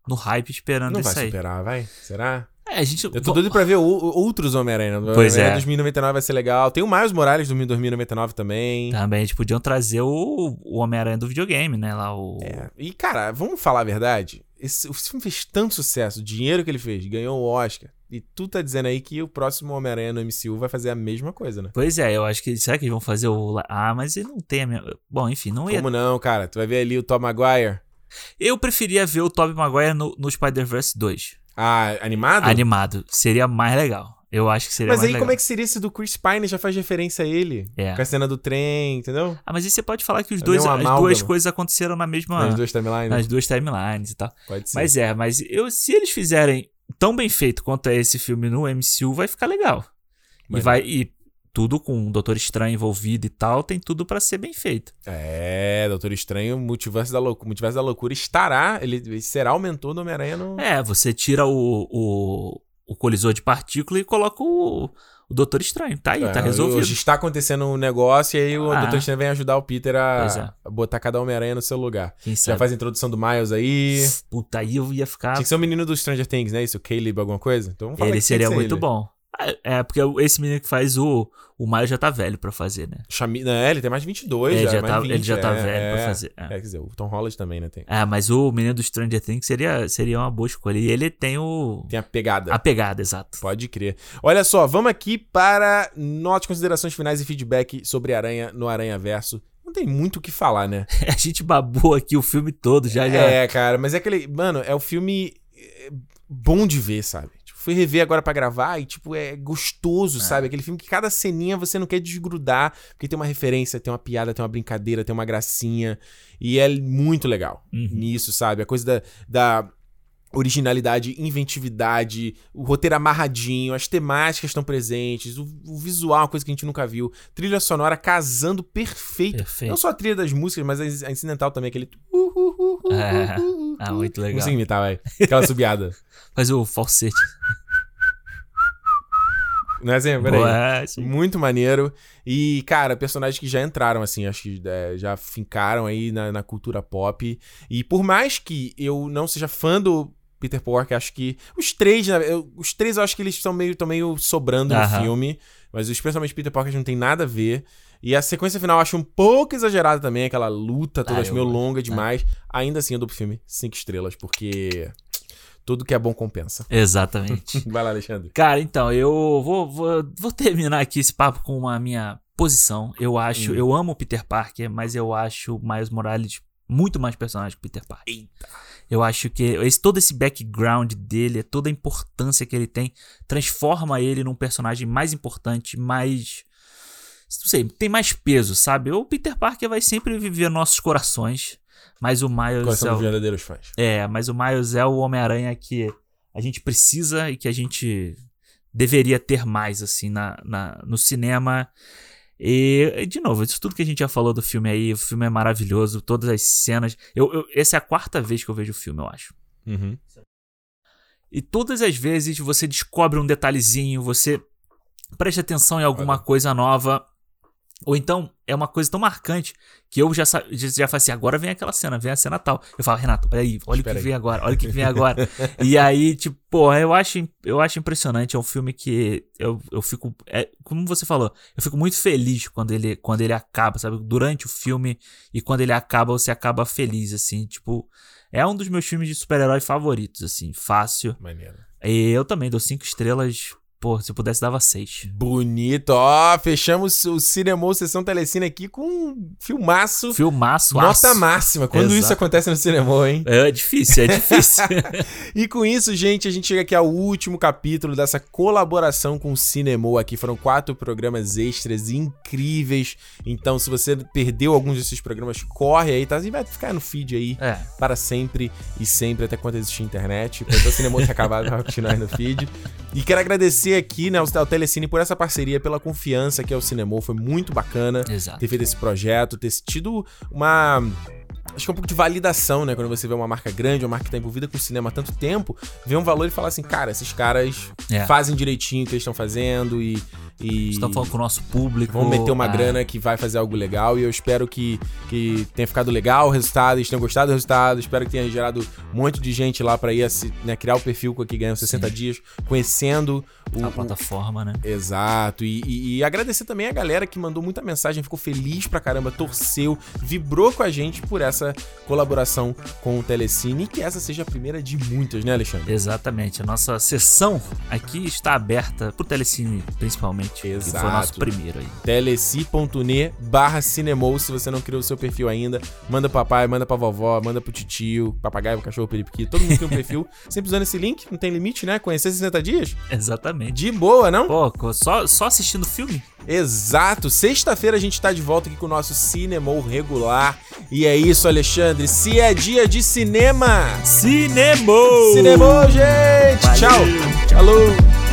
no hype esperando Não isso vai aí. superar, vai? Será? É, a gente. Eu tô doido pra ver o- outros Homem-Aranha. O Pois Homem-Aranha é. 2099 vai ser legal. Tem o Miles Morales do 2099 também. Também eles podiam trazer o, o Homem-Aranha do videogame, né? Lá o. É, e cara, vamos falar a verdade? Esse, o filme fez tanto sucesso, o dinheiro que ele fez, ganhou o Oscar. E tu tá dizendo aí que o próximo Homem-Aranha no MCU vai fazer a mesma coisa, né? Pois é, eu acho que. Será que eles vão fazer o. Ah, mas ele não tem a minha. Bom, enfim, não ia. Como não, cara? Tu vai ver ali o Tom Maguire. Eu preferia ver o Tobey Maguire no, no Spider-Verse 2. Ah, animado? Animado. Seria mais legal. Eu acho que seria Mas aí legal. como é que seria esse do Chris Pine? Já faz referência a ele. É. Com a cena do trem, entendeu? Ah, mas aí você pode falar que os É dois, as duas coisas aconteceram na mesma. Nas duas timelines. nas duas timelines e tal. Pode ser. Mas é, mas eu, se eles fizerem tão bem feito quanto é esse filme no MCU, vai ficar legal. E vai e tudo com o Doutor Estranho envolvido e tal, tem tudo pra ser bem feito. É, Doutor Estranho, Multiverso da, Loucura, Multiverso da Loucura estará, ele ele será o mentor do Homem-Aranha no... É, você tira o, o, o colisor de partícula e coloca o, o Doutor Estranho. Tá aí, tá É, resolvido. Hoje está acontecendo um negócio e aí o Ah. Doutor Estranho vem ajudar o Peter Pois é. a, a botar cada Homem-Aranha no seu lugar. Já faz a introdução do Miles aí. Puta, aí eu ia ficar. Tinha que ser o menino do Stranger Things, né? Isso, o Caleb, alguma coisa? Então vamos falar Ele seria muito ele. bom. É, É, porque esse menino que faz o. O Miles já tá velho pra fazer, né? Chami... Não, ele tem mais de 22 Ele já, já tá- 20, ele já tá é, velho pra é. fazer, é. É, quer dizer, o Tom Holland também, né? Tem, É, mas o menino do Stranger Things seria, seria uma boa escolha. E ele tem o. tem a pegada. A pegada, exato. Pode crer. Olha só, vamos aqui para notas, considerações finais e feedback sobre Aranha no Aranha Verso. Não tem muito o que falar, né? A gente babou aqui o filme todo já. já. É, cara, mas é aquele. Mano, é o filme é, bom de ver, sabe? Fui rever agora pra gravar e, tipo, é gostoso, sabe? Aquele filme que cada ceninha você não quer desgrudar, porque tem uma referência, tem uma piada, tem uma brincadeira, tem uma gracinha. E é muito legal Uhum. nisso, sabe? A coisa da. da originalidade, inventividade, o roteiro amarradinho, as temáticas estão presentes, o, o visual, coisa que a gente nunca viu, trilha sonora casando perfeito. Perfeito. Não só a trilha das músicas, mas a incidental também, aquele. É. Ah, muito Não legal. consigo imitar, vai. Aquela subiada. Faz o falsete. Não é assim? Peraí. Boa, é. Muito maneiro. E, cara, personagens que já entraram, assim, acho que é, já fincaram aí na, na cultura pop. E por mais que eu não seja fã do Peter Parker, acho que os três, né, eu- os três eu acho que eles estão meio, tão meio sobrando no Aham. filme. Mas especialmente Peter Parker não tem nada a ver. E a sequência final eu acho um pouco exagerada também, aquela luta toda, Ah, acho meio longa demais. Ainda assim eu dou pro filme cinco estrelas, porque tudo que é bom compensa. Exatamente. Vai lá, Alexandre. Cara, então, eu vou, vou, vou terminar aqui esse papo com uma minha posição. Eu acho, Hum. eu amo o Peter Parker, mas eu acho o Miles Morales muito mais personagem que o Peter Parker. Eita. Eu acho que esse, todo esse background dele, toda a importância que ele tem, transforma ele num personagem mais importante, mais. Não sei, tem mais peso, sabe? O Peter Parker vai sempre viver nossos corações, mas o Miles Quais é são o- os verdadeiros fãs? é, mas o Miles é o Homem-Aranha que a gente precisa e que a gente deveria ter mais, assim, na, na- no cinema. E, e, de novo, isso tudo que a gente já falou do filme aí, o filme é maravilhoso, todas as cenas. Eu, eu- essa é a quarta vez que eu vejo o filme, eu acho. Uhum. E todas as vezes você descobre um detalhezinho, você presta atenção em alguma Olha. coisa nova. Ou então é uma coisa tão marcante que eu já, já, falei assim: agora vem aquela cena, vem a cena tal. Eu falo, Renato, olha aí, olha o que aí. vem agora, olha o que vem agora. e aí, tipo, pô, eu acho, eu acho impressionante. É um filme que eu, eu fico. É, como você falou, eu fico muito feliz quando ele, quando ele acaba, sabe? Durante o filme e quando ele acaba, você acaba feliz, assim. Tipo, é um dos meus filmes de super-herói favoritos, assim, fácil. Maneiro. E eu também dou cinco estrelas. Pô, se eu pudesse, dava seis. Bonito, ó, fechamos o Cinema Sessão Telecine aqui com um filmaço, Filmaço, nota aço. máxima. Quando isso Exato. acontece no Cinema, hein? É difícil, é difícil. E com isso, gente, a gente chega aqui ao último capítulo dessa colaboração com o Cinema aqui. Foram quatro programas extras incríveis. Então, se você perdeu alguns desses programas, corre aí, tá? E vai ficar no feed aí é. para sempre e sempre, até quando existir internet. Quando o cinema ter acabado, vai continuar aí no feed. E quero agradecer aqui, né, ao Telecine por essa parceria, pela confiança que é o Cinema. Foi muito bacana Exato. ter feito esse projeto, ter tido uma. Acho que é um pouco de validação, né? Quando você vê uma marca grande, uma marca que tá envolvida com o cinema há tanto tempo, vê um valor e fala assim, cara, esses caras É. fazem direitinho o que eles estão fazendo e E Estão falando com o nosso público. Vamos meter uma ah, grana que vai fazer algo legal e eu espero que, que tenha ficado legal o resultado, eles tenham gostado do resultado, espero que tenha gerado um monte de gente lá pra ir né, criar o perfil com aqui ganhando 60 dias, conhecendo o, A o- plataforma, né? Exato, e, e- e agradecer também a galera que mandou muita mensagem, ficou feliz pra caramba, torceu, vibrou com a gente por essa colaboração com o Telecine e que essa seja a primeira de muitas, né, Alexandre? Exatamente. A nossa sessão aqui está aberta pro Telecine, principalmente. Que foi o Exato. nosso primeiro aí. teleci.ne barra cinemou, se você não criou o seu perfil ainda, manda pro papai, manda pra vovó, manda pro titio, papagaio, cachorro, periquito, todo mundo tem um perfil, sempre usando esse link, não tem limite, né? Conhecer 60 dias? Exatamente. De boa, não? Pô, só, só assistindo o filme? Exato, sexta-feira a gente tá de volta aqui com o nosso Cinemou regular, e é isso, Alexandre, se é dia de cinema, Cinema! Cinemou, gente! Valeu. Tchau! Falou!